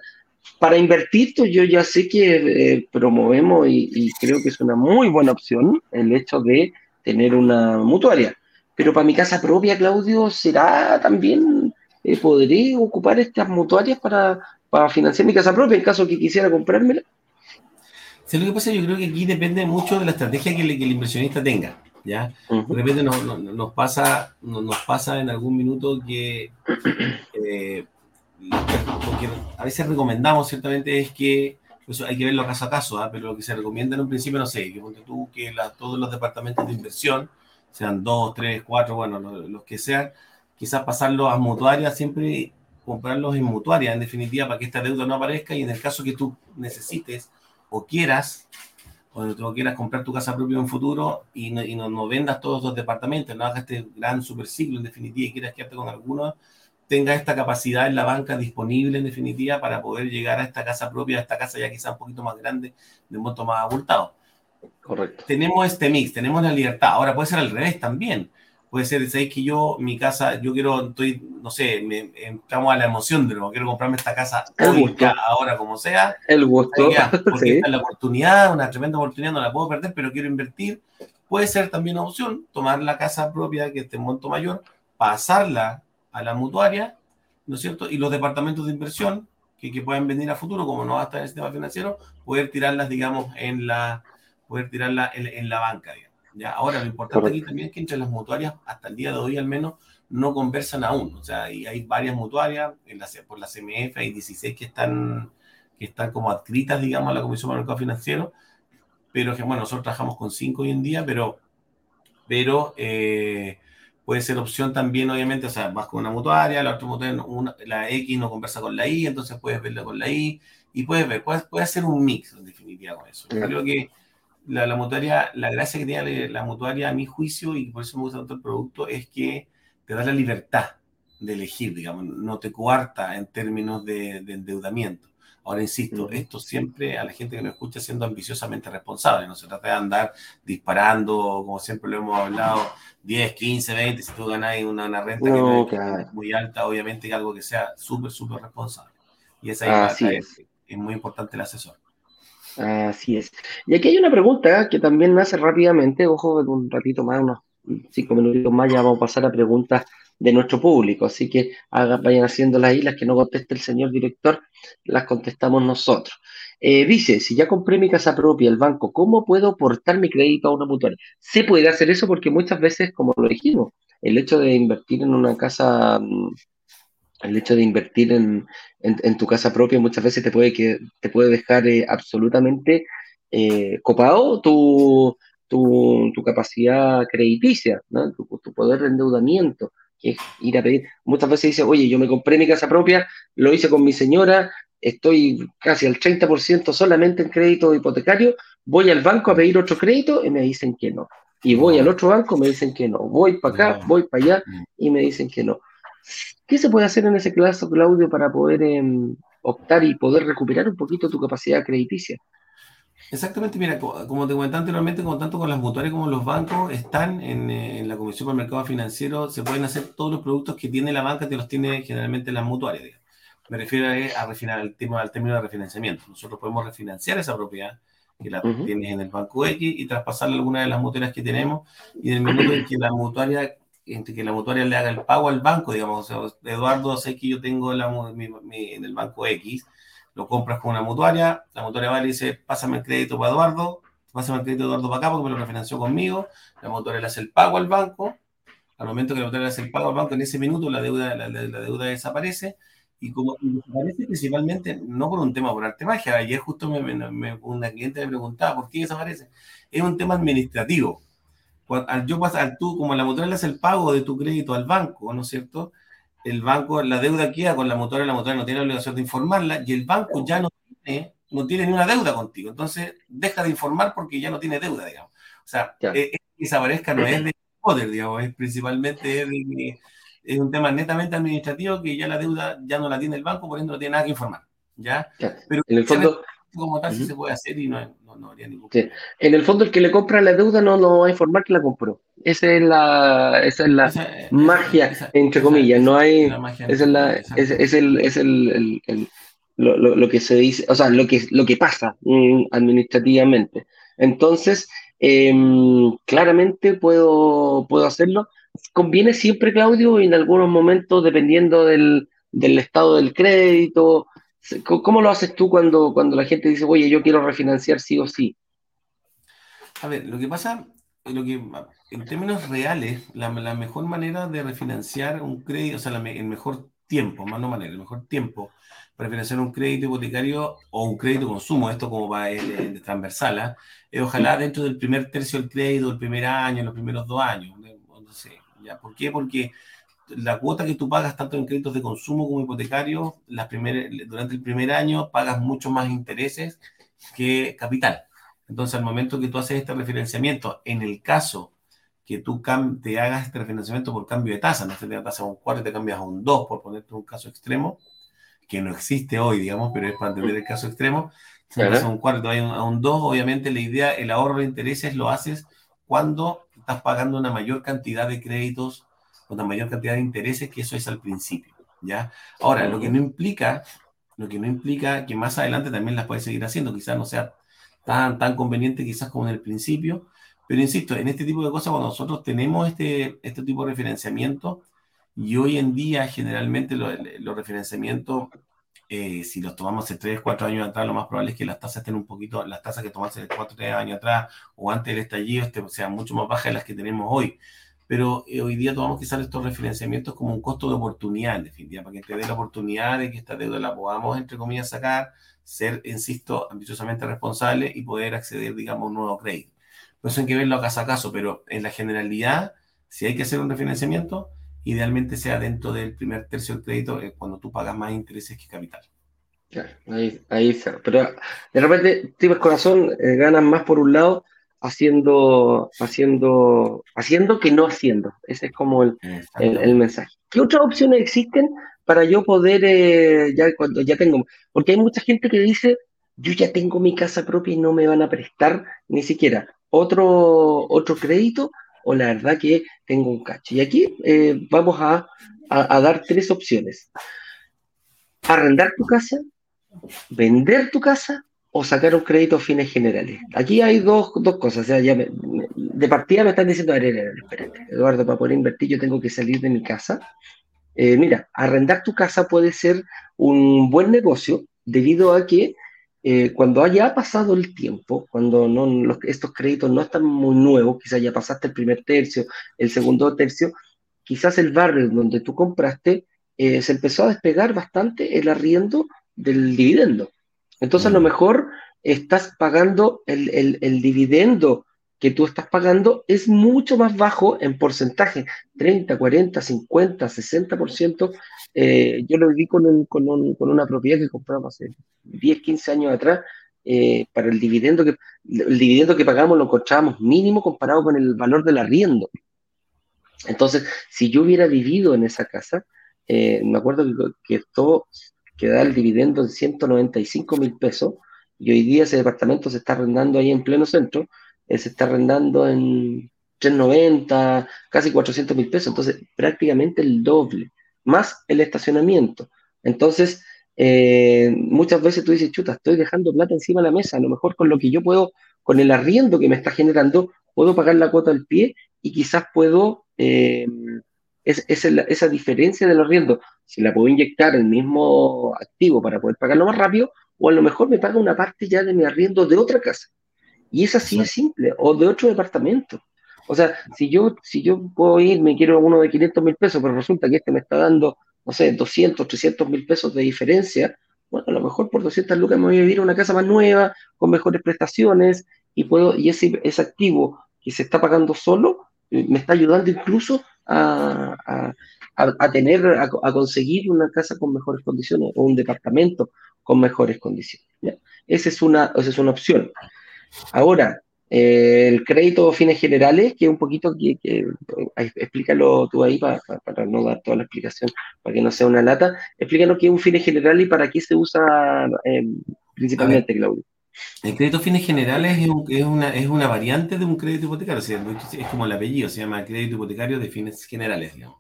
[SPEAKER 1] Para invertir, yo ya sé que eh, promovemos y, creo que es una muy buena opción el hecho de tener una mutuaria. Pero para mi casa propia, Claudio, ¿será también, eh, podré ocupar estas mutuarias para, para financiar mi casa propia en caso que quisiera comprármela?
[SPEAKER 4] Sí, lo que pasa, yo creo que aquí depende mucho de la estrategia que, el inversionista tenga. ¿ya? De repente nos, pasa, nos, pasa en algún minuto que (clears throat) eh, a veces recomendamos ciertamente es que eso hay que verlo caso a caso, ¿ah? pero lo que se recomienda en un principio, no sé, que tú que todos los departamentos de inversión, sean dos, tres, cuatro, bueno, los, que sean, quizás pasarlo a mutuaria, siempre comprarlos en mutuaria, en definitiva, para que esta deuda no aparezca y en el caso que tú necesites o quieras, o tú quieras comprar tu casa propia en un futuro y no, y no, vendas todos los departamentos, no hagas este gran super ciclo en definitiva y quieras quedarte con algunos, tenga esta capacidad en la banca disponible en definitiva para poder llegar a esta casa propia, a esta casa ya quizá un poquito más grande, de un monto más abultado.
[SPEAKER 1] Correcto.
[SPEAKER 4] Tenemos este mix, tenemos la libertad. Ahora puede ser al revés también. Puede ser, ¿sabéis que yo, mi casa, yo quiero, estoy, no sé, me, entramos a la emoción de nuevo, quiero comprarme esta casa hoy, ahora como sea.
[SPEAKER 1] El gusto. (laughs)
[SPEAKER 4] porque esta es la oportunidad, una tremenda oportunidad, no la puedo perder, pero quiero invertir. Puede ser también una opción tomar la casa propia que esté en monto mayor, pasarla a la mutuaria, ¿no es cierto? Y los departamentos de inversión que, que pueden venir a futuro, como no va a estar en el sistema financiero, poder tirarlas, digamos, en la, poder tirarla en, en la banca, digamos. ¿ya? Ahora, lo importante aquí también es que entre las mutuarias, hasta el día de hoy al menos, no conversan aún. O sea, y hay varias mutuarias, en la, por la CMF hay 16 que están, que están como adscritas, digamos, a la Comisión de Mercado Financiero, pero que, bueno, nosotros trabajamos con 5 hoy en día, pero, pero eh, puede ser opción también, obviamente, o sea, vas con una mutuaria, la otra mutuaria, la X no conversa con la Y, entonces puedes verla con la Y, y puedes ver, puedes, puede hacer un mix, en definitiva, con eso. Creo que la, la, mutuaria, la gracia que tiene la mutuaria, a mi juicio, y por eso me gusta tanto el producto, es que te da la libertad de elegir, digamos, no te cuarta en términos de, de endeudamiento. Ahora, insisto, esto siempre a la gente que nos escucha siendo ambiciosamente responsable, no se trata de andar disparando, como siempre lo hemos hablado, 10, 15, 20, si tú ganas una, una renta que es muy alta, obviamente algo que sea súper, súper responsable. Y esa es, es. es muy importante el asesor.
[SPEAKER 1] Así es. Y aquí hay una pregunta que también nace rápidamente, ojo, un ratito más, unos cinco minutos más, ya vamos a pasar a preguntas de nuestro público, así que vayan haciéndolas ahí, las que no conteste el señor director, las contestamos nosotros. Eh, dice, si ya compré mi casa propia, el banco, ¿cómo puedo aportar mi crédito a una mutuaria? Se puede hacer eso porque muchas veces, como lo dijimos, el hecho de invertir en una casa mm, el hecho de invertir en, en, tu casa propia muchas veces te puede, que, te puede dejar eh, absolutamente eh, copado tu, tu, tu, capacidad crediticia, ¿no? tu, tu, poder de endeudamiento, que es ir a pedir. Muchas veces dice, oye, yo me compré mi casa propia, lo hice con mi señora, estoy casi al 30% solamente en crédito hipotecario, voy al banco a pedir otro crédito y me dicen que no. Y voy al otro banco, me dicen que no. Voy para acá, voy para allá y me dicen que no. ¿Qué se puede hacer en ese caso, Claudio, para poder em, optar y poder recuperar un poquito tu capacidad crediticia?
[SPEAKER 4] Exactamente, mira, como te comenté anteriormente, como tanto con las mutuarias como los bancos están en, eh, en, la Comisión para el Mercado Financiero, se pueden hacer todos los productos que tiene la banca, que los tiene generalmente las mutuarias. Me refiero a, refinar el tema, al término de refinanciamiento. Nosotros podemos refinanciar esa propiedad que la tienes en el banco X y traspasarla a alguna de las mutuarias que tenemos y en el momento en que la mutuaria que la mutuaria le haga el pago al banco, digamos, o sea, Eduardo, sé que yo tengo la, mi, en el banco X, lo compras con una mutuaria, la mutuaria va y dice, pásame el crédito para Eduardo, pásame el crédito de Eduardo para acá porque me lo refinanció conmigo, la mutuaria le hace el pago al banco, al momento que la mutuaria le hace el pago al banco, en ese minuto la deuda, la, deuda desaparece, y como desaparece principalmente, no por un tema por arte magia, ayer justo me, una cliente me preguntaba, ¿por qué desaparece? Es un tema administrativo. Al yo pasar, tú, como la mutuaria le hace el pago de tu crédito al banco, ¿no es cierto? El banco, la deuda queda con la mutuaria, la mutuaria no tiene la obligación de informarla y el banco ya no tiene, no tiene ni una deuda contigo. Entonces, deja de informar porque ya no tiene deuda, digamos. O sea, e, e, esa parezca no es de poder, digamos, es principalmente de, es un tema netamente administrativo que ya la deuda ya no la tiene el banco, por ende no tiene nada que informar. ¿ya?
[SPEAKER 1] Pero en el fondo
[SPEAKER 4] como tal se puede hacer y no, no, habría ningún
[SPEAKER 1] En el fondo, el que le compra la deuda no, no va a informar que la compró. Esa es la, esa es la magia, entre comillas. no hay. esa es, la, es, es, el, es el, el, lo, lo, que se dice, o sea, lo que, lo que pasa mm, administrativamente. Entonces, em, claramente puedo, puedo hacerlo. Conviene siempre, Claudio, en algunos momentos, dependiendo del, del estado del crédito, ¿Cómo lo haces tú cuando, cuando la gente dice, oye, yo quiero refinanciar sí o sí?
[SPEAKER 4] A ver, lo que pasa, en términos reales, la, mejor manera de refinanciar un crédito, o sea, el mejor tiempo, más no manera, el mejor tiempo para refinanciar un crédito hipotecario o un crédito consumo, esto como va el, transversal, ¿ah? es ojalá dentro del primer tercio del crédito, el primer año, los primeros dos años, no sé. ¿Por qué? Porque la cuota que tú pagas tanto en créditos de consumo como hipotecarios, durante el primer año pagas mucho más intereses que capital. Entonces, al momento que tú haces este refinanciamiento, en el caso que tú te hagas este refinanciamiento por cambio de tasa, no te la tasa a un 4 y te cambias a un 2, por ponerte un caso extremo, que no existe hoy, digamos, pero es para entender el caso extremo, Si a un 4 te a un 2, obviamente la idea, el ahorro de intereses lo haces cuando estás pagando una mayor cantidad de créditos, una mayor cantidad de intereses, que eso es al principio. ¿ya? Ahora, lo que no implica, lo que no implica que más adelante también las puedes seguir haciendo, quizás no sea tan, tan conveniente quizás como en el principio, pero insisto, en este tipo de cosas, cuando nosotros tenemos este, este tipo de referenciamiento, y hoy en día generalmente los referenciamientos, eh, si los tomamos hace 3, 4 años atrás, lo más probable es que las tasas estén un poquito, las tasas que tomamos hace 4, 3 años atrás o antes del estallido este, sean mucho más bajas de las que tenemos hoy. Pero eh, hoy día tomamos quizás estos referenciamientos como un costo de oportunidad, en definitiva, para que te dé la oportunidad de que esta deuda la podamos, entre comillas, sacar, ser, insisto, ambiciosamente responsable y poder acceder, digamos, a un nuevo crédito. Por eso hay que verlo a caso a caso, pero en la generalidad, si hay que hacer un refinanciamiento, idealmente sea dentro del primer tercio del crédito eh, cuando tú pagas más intereses que capital.
[SPEAKER 1] Claro, ahí, ahí. Pero de repente, tienes corazón, eh, ganas más por un lado haciendo, haciendo, haciendo que no haciendo. Ese es como el, el, mensaje. ¿Qué otras opciones existen para yo poder, eh, ya cuando ya tengo? Porque hay mucha gente que dice, yo ya tengo mi casa propia y no me van a prestar ni siquiera otro, otro crédito o la verdad que tengo un cacho. Y aquí eh, vamos a, dar tres opciones. Arrendar tu casa, vender tu casa o sacar un crédito a fines generales. Aquí hay dos, cosas. Sea, ya de partida me están diciendo, Eduardo, para poder invertir yo tengo que salir de mi casa. Eh, mira, arrendar tu casa puede ser un buen negocio debido a que eh, cuando haya pasado el tiempo, cuando no, estos créditos no están muy nuevos, quizás ya pasaste el primer tercio, el segundo tercio, quizás el barrio donde tú compraste eh, se empezó a despegar bastante el arriendo del dividendo. Entonces, a lo mm. mejor estás pagando el, el, el dividendo que tú estás pagando es mucho más bajo en porcentaje, 30, 40, 50, 60%. Eh, yo lo viví con, con, una propiedad que compramos hace 10, 15 años atrás. Eh, para el dividendo que el dividendo que pagamos lo encontrábamos mínimo comparado con el valor del arriendo. Entonces, si yo hubiera vivido en esa casa, eh, me acuerdo que, esto que da el dividendo de 195 mil pesos, y hoy día ese departamento se está arrendando ahí en pleno centro, eh, se está arrendando en 390, casi 400 mil pesos, entonces prácticamente el doble, más el estacionamiento. Entonces, eh, muchas veces tú dices, chuta, estoy dejando plata encima de la mesa, a lo mejor con lo que yo puedo, con el arriendo que me está generando, puedo pagar la cuota al pie y quizás puedo, eh, es, esa diferencia del arriendo, si la puedo inyectar el mismo activo para poder pagarlo más rápido, o a lo mejor me paga una parte ya de mi arriendo de otra casa. Y es así de simple, o de otro departamento. O sea, si yo, si yo puedo ir, me quiero uno de 500 mil pesos, pero resulta que este me está dando, no sé, 200, 300 mil pesos de diferencia, bueno, a lo mejor por 200 lucas me voy a vivir a una casa más nueva, con mejores prestaciones, y puedo, y ese, ese activo que se está pagando solo, me está ayudando incluso a, a, tener, a, conseguir una casa con mejores condiciones, o un departamento con mejores condiciones. Esa, es una, esa es una opción. Ahora, eh, el crédito fines generales, que un poquito, que, explícalo tú ahí para, no dar toda la explicación, para que no sea una lata. Explícanos qué es un fines general y para qué se usa eh, principalmente, Claudio.
[SPEAKER 4] El crédito fines generales es, una, es, una, variante de un crédito hipotecario, es como el apellido, se llama crédito hipotecario de fines generales, digamos.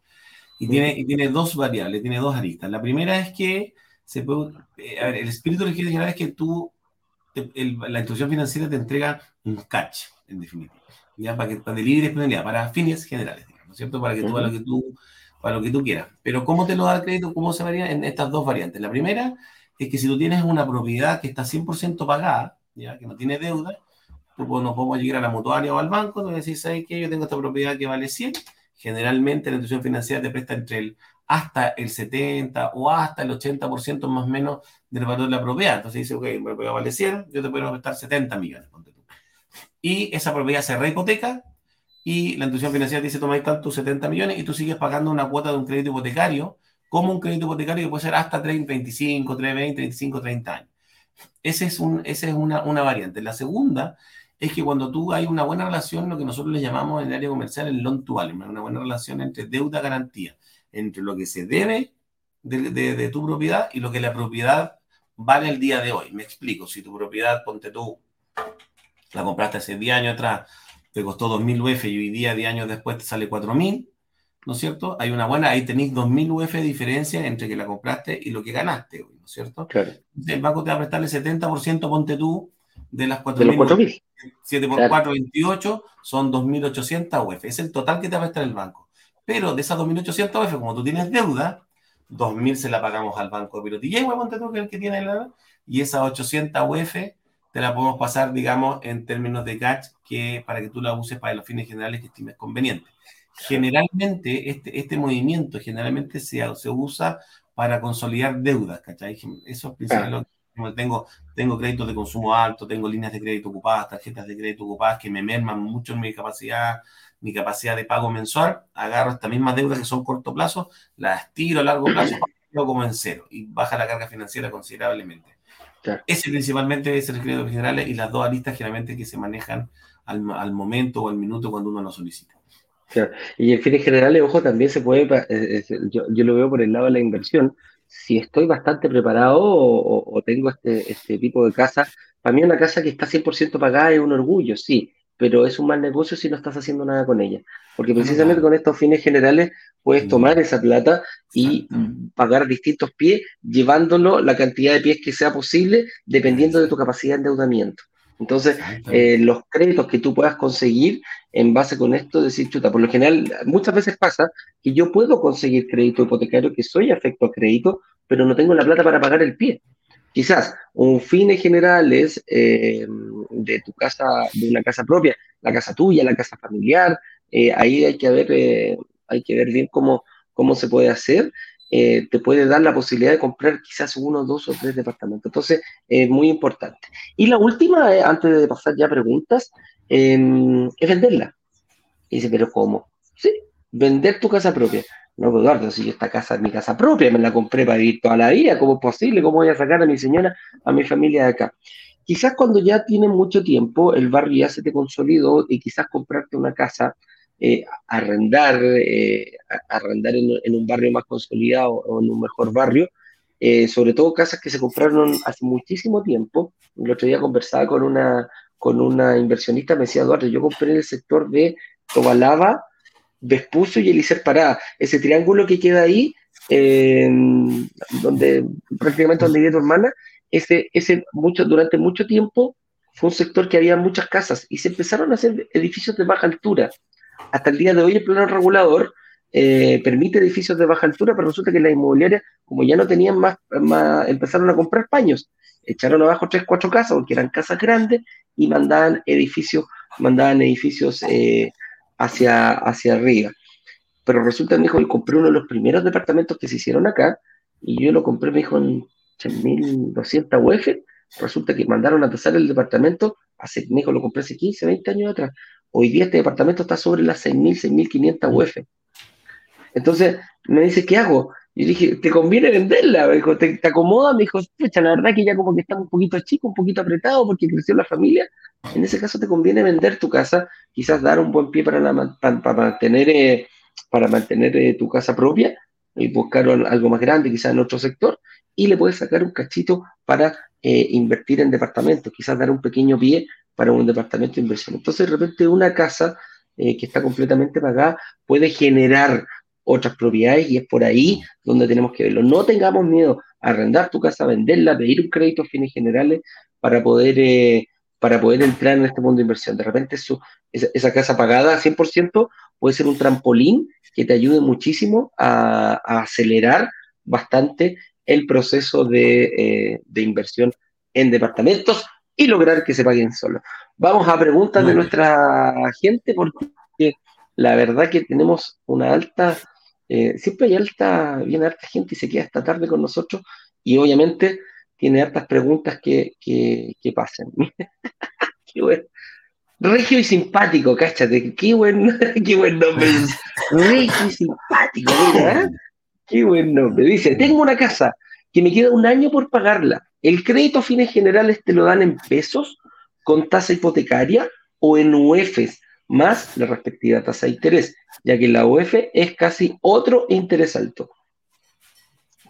[SPEAKER 4] Y tiene, y tiene dos variables, tiene dos aristas. La primera es que se puede, eh, a ver, el espíritu del crédito general es que tú la institución financiera te entrega un catch, en definitiva, ya para, que, para libre disponibilidad, para fines generales, ¿no es cierto? Para que tú, para lo que tú, para lo que tú quieras. Pero ¿cómo te lo da el crédito? ¿Cómo se varía? En estas dos variantes. La primera es que si tú tienes una propiedad que está 100% pagada, ya que no tiene deuda, tú pues, no podemos llegar a la mutuaria o al banco, tú decís, ¿sabes qué? Yo tengo esta propiedad que vale 100. Generalmente la institución financiera te presta entre el hasta el 70 o hasta el 80% más o menos del valor de la propiedad. Entonces dice, ok, mi propiedad vale 100, yo te puedo prestar 70 millones. Y esa propiedad se rehipoteca y la institución financiera dice, toma ahí están tus 70 millones y tú sigues pagando una cuota de un crédito hipotecario, como un crédito hipotecario que puede ser hasta 30, 25, 30, 20, 25, 30 años. Ese es un, esa es una, una variante. La segunda es que cuando tú hay una buena relación, lo que nosotros le llamamos en el área comercial el loan to value, una buena relación entre deuda-garantía entre lo que se debe de, tu propiedad y lo que la propiedad vale el día de hoy. Me explico, si tu propiedad, ponte tú, la compraste hace 10 años atrás, te costó 2.000 UF y hoy día, 10 años después, te sale 4.000, ¿no es cierto? Hay una buena, ahí tenéis 2.000 UF de diferencia entre que la compraste y lo que ganaste, ¿no es cierto?
[SPEAKER 1] Claro.
[SPEAKER 4] El banco te va a prestar el 70%, ponte tú, de las
[SPEAKER 1] 4.000.
[SPEAKER 4] 7 por 4, 28, son 2.800 UF. Es el total que te va a prestar el banco. Pero de esas 2.800 UF, como tú tienes deuda, 2.000 se la pagamos al banco de Pirotilla, ponte tú, que es el que tiene la... Y esas 800 UF te la podemos pasar, digamos, en términos de catch, que para que tú la uses para los fines generales que estimes conveniente. Generalmente, este, este movimiento generalmente se, se usa para consolidar deudas, ¿cachai? Eso es principalmente tengo, tengo créditos de consumo alto, tengo líneas de crédito ocupadas, tarjetas de crédito ocupadas que me merman mucho en mi capacidad, mi capacidad de pago mensual, agarro estas mismas deudas que son corto plazo, las tiro a largo plazo, como en cero y baja la carga financiera considerablemente. Ese principalmente es el crédito general y las dos aristas generalmente que se manejan al, al momento o al minuto cuando uno lo solicita.
[SPEAKER 1] Y en fines generales, ojo, también se puede, eh, eh, yo, yo, lo veo por el lado de la inversión, si estoy bastante preparado o, tengo este, este, tipo de casa, para mí una casa que está 100% pagada es un orgullo, sí, pero es un mal negocio si no estás haciendo nada con ella. Porque precisamente con estos fines generales puedes tomar esa plata y pagar distintos pies, llevándolo la cantidad de pies que sea posible, dependiendo de tu capacidad de endeudamiento. Entonces, eh, los créditos que tú puedas conseguir en base con esto, decir, chuta, por lo general, muchas veces pasa que yo puedo conseguir crédito hipotecario, que soy afecto a crédito, pero no tengo la plata para pagar el pie. Quizás un fines generales eh, de tu casa, de una casa propia, la casa tuya, la casa familiar, eh, ahí hay que ver, hay que ver bien cómo, cómo se puede hacer eh, te puede dar la posibilidad de comprar quizás uno, dos o tres departamentos. Entonces, es muy importante. Y la última, eh, antes de pasar ya a preguntas, em, es venderla. Y dice, pero ¿cómo? Sí, vender tu casa propia. No, pues Eduardo, si esta casa es mi casa propia, me la compré para vivir toda la vida, ¿cómo es posible? ¿Cómo voy a sacar a mi señora, a mi familia de acá? Quizás cuando ya tiene mucho tiempo, el barrio ya se te consolidó y quizás comprarte una casa eh, arrendar, eh, arrendar en, un barrio más consolidado o en un mejor barrio, eh, sobre todo casas que se compraron hace muchísimo tiempo. El otro día conversaba con una, con una inversionista, me decía, Eduardo, yo compré en el sector de Tobalaba, Vespucio y Elícer Parada, ese triángulo que queda ahí, donde prácticamente donde vive tu hermana, ese, ese mucho, durante mucho tiempo fue un sector que había muchas casas y se empezaron a hacer edificios de baja altura hasta el día de hoy el plano regulador eh, permite edificios de baja altura, pero resulta que las inmobiliarias, como ya no tenían más, empezaron a comprar paños, echaron abajo tres, cuatro casas, porque eran casas grandes, y mandaban edificios, mandaban edificios eh, hacia, hacia arriba. Pero resulta, me dijo, yo compré uno de los primeros departamentos que se hicieron acá, y yo lo compré, me dijo, en 8.200 UF, resulta que mandaron a tasar el departamento, hace, me dijo, lo compré hace 15, 20 años atrás, Hoy día este departamento está sobre las 6.000, 6.500 UF. Entonces me dice, ¿qué hago? Y dije, ¿te conviene venderla? Me dijo, ¿te, acomoda? Me dijo, la verdad que ya como que está un poquito chico, un poquito apretado porque creció la familia. En ese caso te conviene vender tu casa, quizás dar un buen pie para, para, mantener, eh, para mantener eh, tu casa propia y buscar algo más grande, quizás en otro sector, y le puedes sacar un cachito para eh, invertir en departamentos, quizás dar un pequeño pie para un departamento de inversión. Entonces, de repente, una casa eh, que está completamente pagada puede generar otras propiedades y es por ahí donde tenemos que verlo. No tengamos miedo a arrendar tu casa, venderla, pedir un crédito a fines generales para poder, eh, para poder entrar en este mundo de inversión. De repente su, esa, casa pagada 100% puede ser un trampolín que te ayude muchísimo a, acelerar bastante el proceso de, eh, de inversión en departamentos y lograr que se paguen solos. Vamos a preguntas de nuestra gente porque la verdad que tenemos una alta, eh, siempre hay alta, viene harta gente y se queda esta tarde con nosotros y obviamente tiene hartas preguntas que, que, que pasen. (laughs) qué bueno. Regio y simpático, cáchate, qué buen, (laughs) qué buen nombre. Regio y simpático, mira, ¿eh? qué buen nombre. Dice, tengo una casa que me queda un año por pagarla ¿El crédito a fines generales te lo dan en pesos con tasa hipotecaria o en UEFs más la respectiva tasa de interés, ya que la UEF es casi otro interés alto?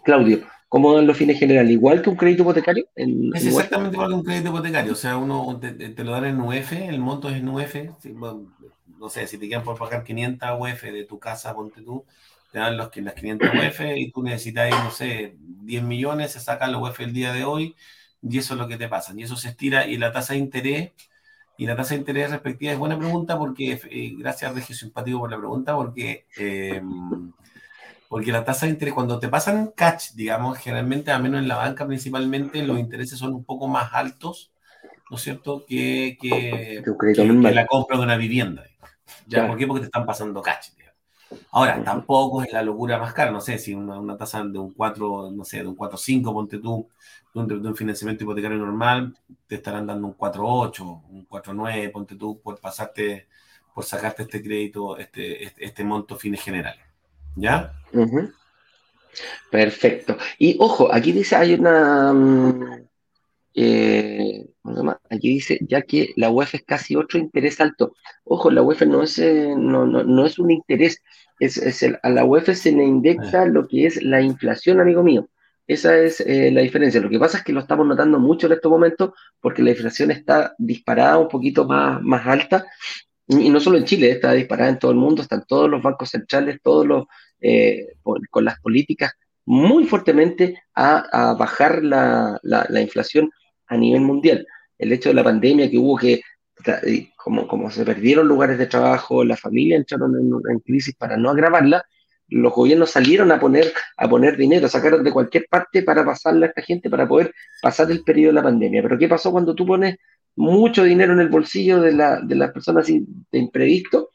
[SPEAKER 1] Claudio, como en los fines generales, igual que un crédito hipotecario.
[SPEAKER 4] es exactamente igual que un crédito hipotecario, o sea, uno te, lo dan en UF, el monto es en UF, no sé, si te quedan por pagar 500 UF de tu casa, ponte tú, te dan los, las 500 UF y tú necesitas, no sé, 10 millones, se sacan los UF el día de hoy y eso es lo que te pasa. Y eso se estira y la tasa de interés, y la tasa de interés respectiva es buena pregunta porque, eh, gracias Regio Simpático por la pregunta, porque, eh, porque la tasa de interés, cuando te pasan catch, digamos, generalmente, a menos en la banca principalmente, los intereses son un poco más altos, ¿no es cierto?, que, que, la compra de una vivienda. ¿Ya? ¿Por qué? Porque te están pasando catch. Ahora, tampoco es la locura más cara, no sé, si una, una tasa de un 4, no sé, de un 4,5, ponte tú, de un, financiamiento hipotecario normal, te estarán dando un 4,8, un 4,9, ponte tú, por pasarte, por sacarte este crédito, este, este, este monto fines generales. ¿Ya?
[SPEAKER 1] Perfecto. Y ojo, aquí dice, hay una... Mm, eh, aquí dice, ya que la UEF es casi otro interés alto. Ojo, la UEF no es, eh, no, no, no, es un interés, es, a la UEF se le indexan ah. lo que es la inflación, amigo mío. Esa es eh, la diferencia. Lo que pasa es que lo estamos notando mucho en estos momentos porque la inflación está disparada un poquito más, más alta. Y no solo en Chile, está disparada en todo el mundo, están todos los bancos centrales, todos los, con las políticas muy fuertemente a, bajar la, la, inflación a nivel mundial. El hecho de la pandemia que hubo que, como, como se perdieron lugares de trabajo, la familia entraron en, crisis para no agravarla, los gobiernos salieron a poner, a poner dinero, sacaron de cualquier parte para pasarle a esta gente, para poder pasar el periodo de la pandemia. Pero ¿qué pasó cuando tú pones mucho dinero en el bolsillo de, la, de las personas de imprevisto?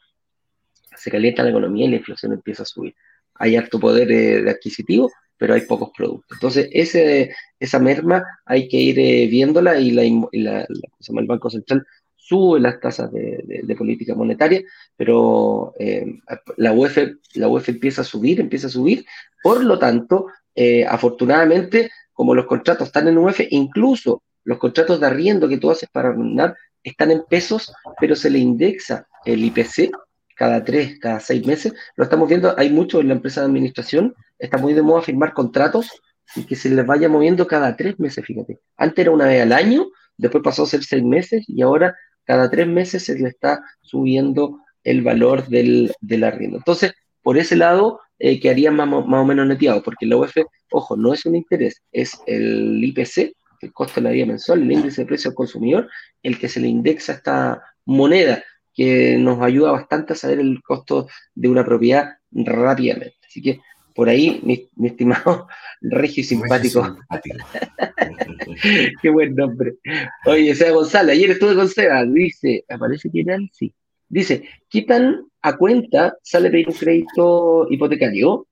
[SPEAKER 1] Se calienta la economía y la inflación empieza a subir. Hay alto poder eh, adquisitivo, pero hay pocos productos. Entonces, ese, esa merma hay que ir eh, viéndola y, la, el Banco Central sube las tasas de, política monetaria, pero eh, la, UEF, la UEF empieza a subir, empieza a subir, por lo tanto, eh, afortunadamente, como los contratos están en UEF, incluso los contratos de arriendo que tú haces para arrendar están en pesos, pero se le indexa el IPC cada tres, cada seis meses. Lo estamos viendo, hay mucho en la empresa de administración, está muy de moda firmar contratos y que se les vaya moviendo cada tres meses, fíjate. Antes era una vez al año, después pasó a ser seis meses y ahora cada tres meses se le está subiendo el valor del, del arriendo. Entonces, por ese lado, eh, quedaría más, más, o menos neteado, porque la UF, ojo, no es un interés, es el IPC, el costo de la vida mensual, el índice de precio al consumidor, el que se le indexa esta moneda que nos ayuda bastante a saber el costo de una propiedad rápidamente. Así que por ahí, mi, estimado (laughs) Regio Simpático. (laughs) Qué buen nombre. Oye, Seba González, ayer estuve con Seba, dice, ¿aparece era? Sí. Dice, quitan a cuenta, sale pedir un crédito hipotecario,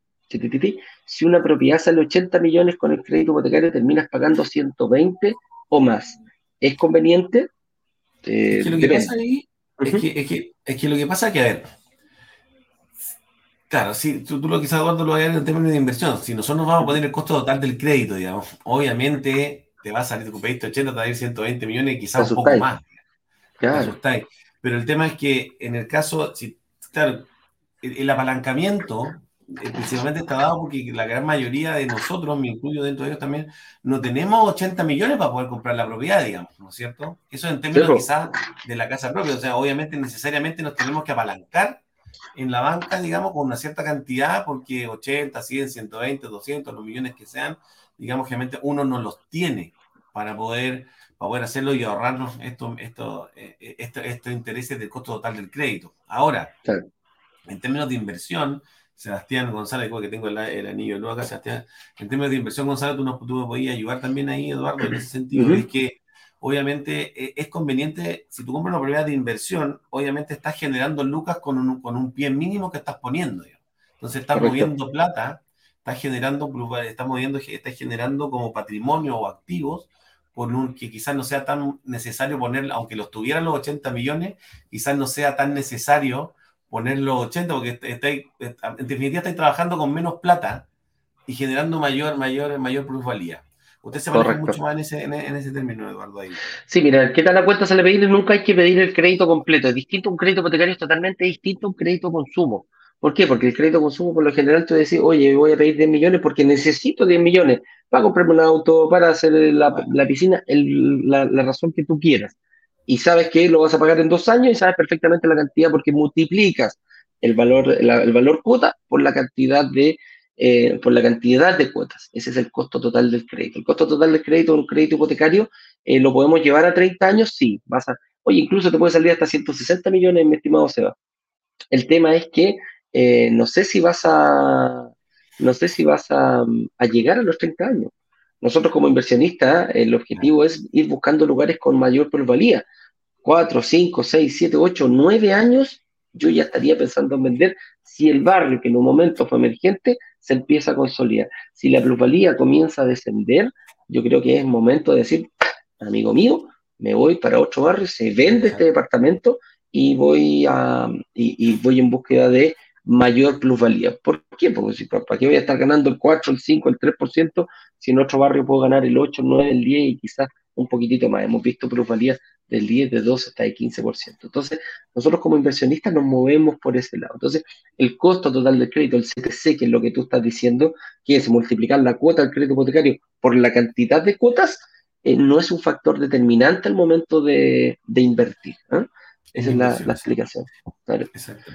[SPEAKER 1] si una propiedad sale 80 millones con el crédito hipotecario, terminas pagando 120 o más. ¿Es conveniente?
[SPEAKER 4] Eh, lo que pasa ahí es, que, es, que, lo que pasa es que, a ver, claro, si tú, lo quizás Eduardo lo vayas en términos de inversión, si nosotros nos vamos a poner el costo total del crédito, digamos, obviamente te va a salir tu pediste 80, te va a ir 120 millones, quizás un poco más. Claro. Pero el tema es que en el caso, si, claro, el apalancamiento principalmente está dado porque la gran mayoría de nosotros, me incluyo dentro de ellos también, no tenemos 80 millones para poder comprar la propiedad, digamos, ¿no es cierto? Eso en términos quizás de la casa propia, o sea, obviamente necesariamente nos tenemos que apalancar en la banca, digamos, con una cierta cantidad, porque 80, 100, 120, 200, los millones que sean, digamos, obviamente uno no los tiene para poder, para poder hacerlo y ahorrarnos estos esto, esto, esto, intereses del costo total del crédito. Ahora, en términos de inversión, Sebastián González, que tengo el, anillo nuevo acá, Sebastián, en términos de inversión, González, tú, tú me podías ayudar también ahí, Eduardo, en ese sentido, es que obviamente e, es conveniente, si tú compras una propiedad de inversión, obviamente estás generando lucas con un, con un pie mínimo que estás poniendo. Entonces estás moviendo plata, estás generando, estás moviendo, estás generando como patrimonio o activos por un, que quizás no sea tan necesario poner, aunque los tuvieran los 80 millones, quizás no sea tan necesario ponerlo 80, porque estáis, en definitiva estáis trabajando con menos plata y generando mayor, mayor, mayor plusvalía. Usted se maneja mucho más en ese, en, ese término, Eduardo. Ahí.
[SPEAKER 1] Sí, mira, ¿qué tal la cuenta se le pedir? Nunca hay que pedir el crédito completo. Es distinto un crédito hipotecario, es totalmente distinto a un crédito consumo. ¿Por qué? Porque el crédito consumo, por lo general, tú decís, oye, voy a pedir 10 millones porque necesito 10 millones para comprarme un auto, para hacer la, piscina, la, razón que tú quieras. Y sabes que lo vas a pagar en dos años y sabes perfectamente la cantidad porque multiplicas el valor, el valor cuota por la cantidad de eh, por la cantidad de cuotas. Ese es el costo total del crédito. El costo total del crédito, un crédito hipotecario, eh, ¿lo podemos llevar a 30 años? Sí. Vas a, oye, incluso te puede salir hasta 160 millones, mi estimado Seba. El tema es que eh, no sé si vas a, no sé si vas a, llegar a los 30 años. Nosotros como inversionistas, el objetivo es ir buscando lugares con mayor plusvalía. 4, 5, 6, 7, 8, 9 años, yo ya estaría pensando en vender si el barrio que en un momento fue emergente se empieza a consolidar. Si la plusvalía comienza a descender, yo creo que es momento de decir, amigo mío, me voy para otro barrio, se vende este departamento y voy, a, y voy en búsqueda de mayor plusvalía. ¿Por qué? Porque si, ¿para qué voy a estar ganando el 4, el 5, el 3%, si en otro barrio puedo ganar el 8, el 9, el 10 y quizás un poquitito más? Hemos visto plusvalías del 10, de 12 hasta el 15%. Entonces, nosotros como inversionistas nos movemos por ese lado. Entonces, el costo total del crédito, el CTC, que es lo que tú estás diciendo, que es multiplicar la cuota del crédito hipotecario por la cantidad de cuotas, eh, no es un factor determinante al momento de, invertir. ¿eh? Esa es la, la explicación. Exacto.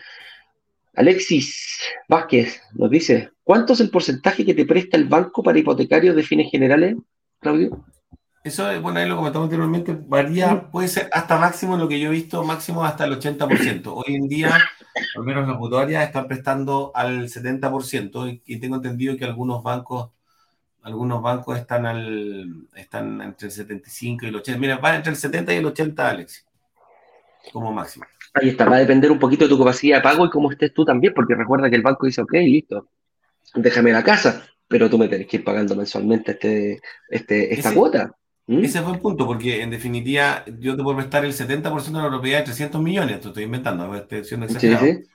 [SPEAKER 1] Alexis Vázquez nos dice, ¿cuánto es el porcentaje que te presta el banco para hipotecarios de fines generales, Claudio?
[SPEAKER 4] Eso, bueno, ahí lo comentamos anteriormente, varía, puede ser hasta máximo lo que yo he visto, máximo hasta el 80%. Hoy en día, al menos las mutuarias están prestando al 70% y, tengo entendido que algunos bancos algunos bancos están al están entre el 75 y el 80. Mira, va entre el 70 y el 80, Alexis, como máximo.
[SPEAKER 1] Ahí está, va a depender un poquito de tu capacidad de pago y cómo estés tú también, porque recuerda que el banco dice, ok, listo, déjame la casa, pero tú me tenés que ir pagando mensualmente este, este, esta cuota.
[SPEAKER 4] ¿Mm? Ese fue el punto, porque en definitiva yo te puedo prestar el 70% de la propiedad de 300 millones, te estoy inventando, estoy siendo exagerado. Sí, sí.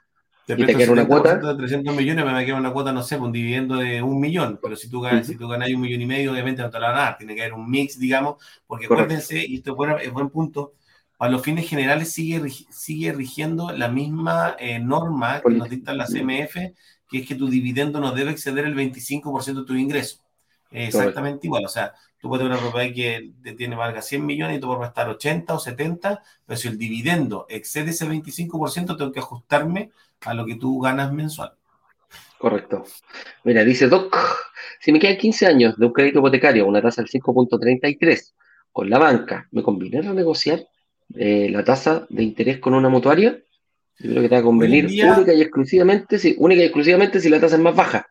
[SPEAKER 4] Te presto el una cuota? de 300 millones, me queda una cuota, no sé, un dividendo de un millón, pero si tú ganas, si tú ganas un millón y medio, obviamente no te la van a dar, tiene que haber un mix, digamos, porque acuérdense, y esto es buen punto, a los fines generales sigue, sigue rigiendo la misma eh, norma que nos dicta la CMF, que es que tu dividendo no debe exceder el 25% de tu ingreso. exactamente igual, o sea, tú puedes tener una propiedad que tiene valga 100 millones y tú puedes estar 80 o 70, pero si el dividendo excede ese 25%, tengo que ajustarme a lo que tú ganas mensual.
[SPEAKER 1] Correcto. Mira, dice Doc, si me quedan 15 años de un crédito hipotecario una tasa del 5.33 con la banca, ¿me conviene renegociar? Eh, la tasa de interés con una mutuaria, yo creo que te va a convenir única y exclusivamente, sí, única y exclusivamente si la tasa es más baja.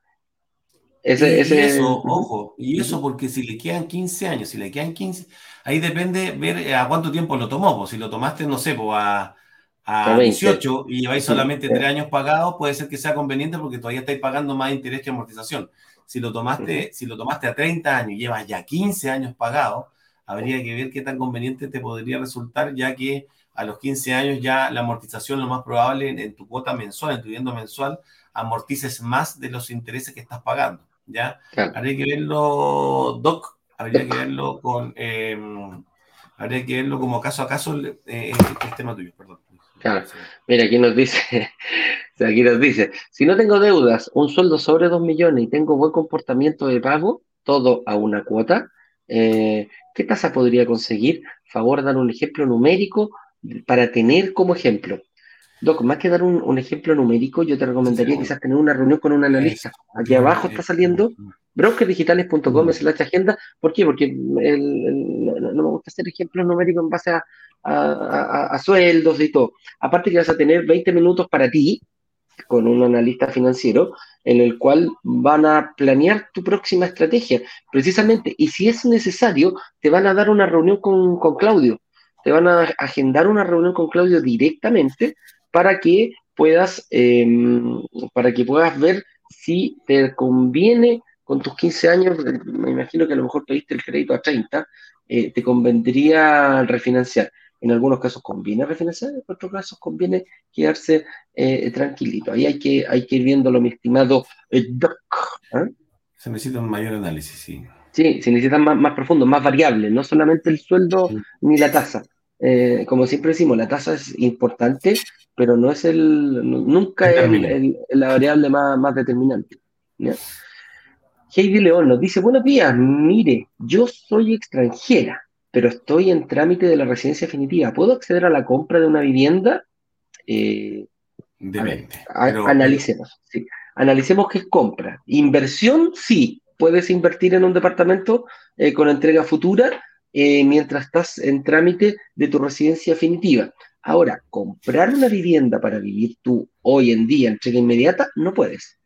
[SPEAKER 4] Ese, y, eso, ojo, y eso porque si le quedan 15 años, si le quedan 15, ahí depende ver eh, a cuánto tiempo lo tomó, pues si lo tomaste, no sé, pues a, a 18 y lleváis solamente 3 años pagados, puede ser que sea conveniente porque todavía estáis pagando más interés que amortización. Si lo tomaste, si lo tomaste a 30 años y llevas ya 15 años pagados, habría que ver qué tan conveniente te podría resultar, ya que a los 15 años ya la amortización lo más probable en, tu cuota mensual, en tu vivienda mensual, amortices más de los intereses que estás pagando, ¿ya? Habría que verlo, Doc, habría que verlo con... Em, habría que verlo como caso a caso eh, el, tema tuyo, perdón.
[SPEAKER 1] Claro. Mira, aquí nos dice, (laughs) aquí nos dice, si no tengo deudas, un sueldo sobre 2 millones y tengo buen comportamiento de pago, todo a una cuota, eh, ¿Qué tasa podría conseguir? Favor, dar un ejemplo numérico para tener como ejemplo. Doc, más que dar un, ejemplo numérico, yo te recomendaría quizás tener una reunión con un analista. Aquí abajo está saliendo brokersdigitales.com es la agenda. ¿Por qué? Porque no, me gusta hacer ejemplos numéricos en base a, sueldos y todo. Aparte que vas a tener 20 minutos para ti, con un analista financiero, en el cual van a planear tu próxima estrategia, precisamente. Y si es necesario, te van a dar una reunión con, Claudio, te van a agendar una reunión con Claudio directamente para que puedas, em, para que puedas ver si te conviene con tus 15 años, me imagino que a lo mejor pediste el crédito a 30, eh, te convendría refinanciar. En algunos casos conviene refinanciar, en otros casos conviene quedarse eh, tranquilito. Ahí hay que, hay que ir viéndolo, mi estimado eh, Doc.
[SPEAKER 4] ¿ah? Se necesita un mayor análisis, sí.
[SPEAKER 1] Sí, se necesita más, más profundo, más variable, no solamente el sueldo ni la tasa. eh, como siempre decimos, la tasa es importante, pero no es el, nunca es la variable más, más determinante. Heidi León nos dice, buenos días, mire, yo soy extranjera, pero estoy en trámite de la residencia definitiva. ¿Puedo acceder a la compra de una vivienda? Eh, analicemos, sí. Analicemos qué es compra. Inversión, sí. Puedes invertir en un departamento eh, con entrega futura eh, mientras estás en trámite de tu residencia definitiva. Ahora, comprar una vivienda para vivir tú hoy en día, entrega inmediata, no puedes.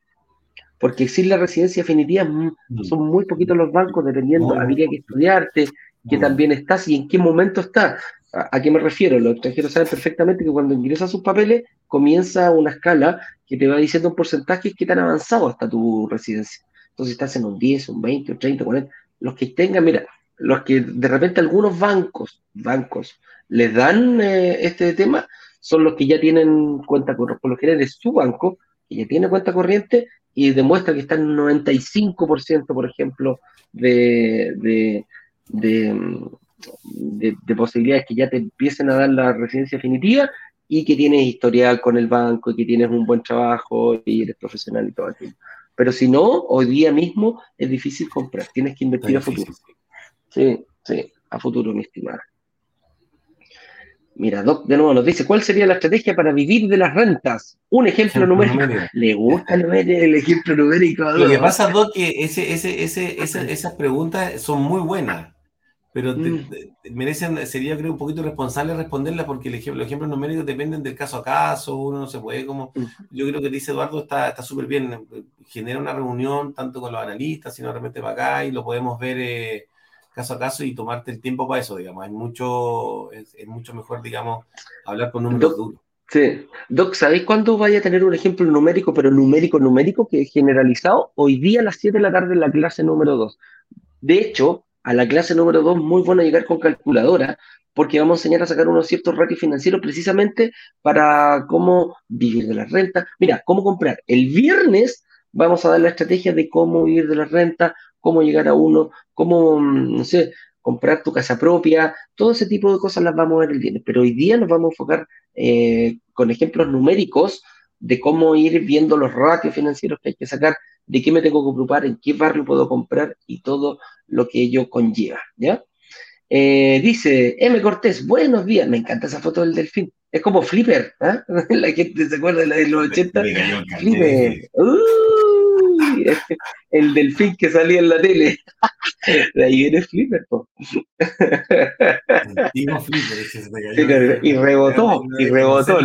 [SPEAKER 1] Porque sin la residencia definitiva mm, mm. son muy poquitos los bancos, dependiendo, habría que estudiarte, que también estás y en qué momento estás. ¿A, qué me refiero? Los extranjeros saben perfectamente que cuando ingresas sus papeles comienza una escala que te va diciendo un porcentaje que tan avanzado hasta tu residencia. Entonces estás en un 10, un 20, un 30, 40. Los que tengan, mira, los que de repente algunos bancos, bancos, les dan eh, este tema, son los que ya tienen cuenta corriente, por lo general es su banco, que ya tiene cuenta corriente y demuestra que está en un 95%, por ejemplo, de, de, posibilidades que ya te empiecen a dar la residencia definitiva y que tienes historial con el banco y que tienes un buen trabajo y eres profesional y todo eso. Pero si no, hoy día mismo es difícil comprar, tienes que invertir a futuro. Sí, sí, a futuro, mi estimada. Mira, Doc de nuevo nos dice, ¿cuál sería la estrategia para vivir de las rentas? Un ejemplo numérico. Le gusta el ejemplo numérico.
[SPEAKER 4] Lo que pasa, Doc, que ese, ese, ese, esas preguntas son muy buenas, pero mm. merecen, sería creo un poquito responsable responderlas porque el ejemplo, los ejemplos numéricos dependen del caso a caso, uno no se puede como... Mm. Yo creo que dice Eduardo está súper bien, genera una reunión tanto con los analistas, sino realmente para acá y lo podemos ver... Eh, caso a caso y tomarte el tiempo para eso, digamos. Es mucho, es, mucho mejor, digamos, hablar con números duros.
[SPEAKER 1] Sí. Doc, ¿sabéis cuándo vaya a tener un ejemplo numérico, pero numérico, numérico, que es generalizado? Hoy día a las 7 de la tarde en la clase número 2. De hecho, a la clase número 2 muy bueno llegar con calculadora, porque vamos a enseñar a sacar unos ciertos ratios financieros precisamente para cómo vivir de la renta. Mira, cómo comprar. El viernes vamos a dar la estrategia de cómo vivir de la renta, cómo llegar a uno, cómo, mm, no sé, comprar tu casa propia, todo ese tipo de cosas las vamos a ver el viernes. Pero hoy día nos vamos a enfocar eh, con ejemplos numéricos de cómo ir viendo los ratios financieros que hay que sacar, de qué me tengo que ocupar, en qué barrio puedo comprar y todo lo que ello conlleva, ¿ya? Eh, dice M. Cortés, buenos días, me encanta esa foto del delfín. Es como Flipper, ¿eh? (laughs) la gente se acuerda de la de los 80. Flipper. (laughs) el delfín que salía en la tele. De ahí viene Flipper, y rebotó, y rebotó.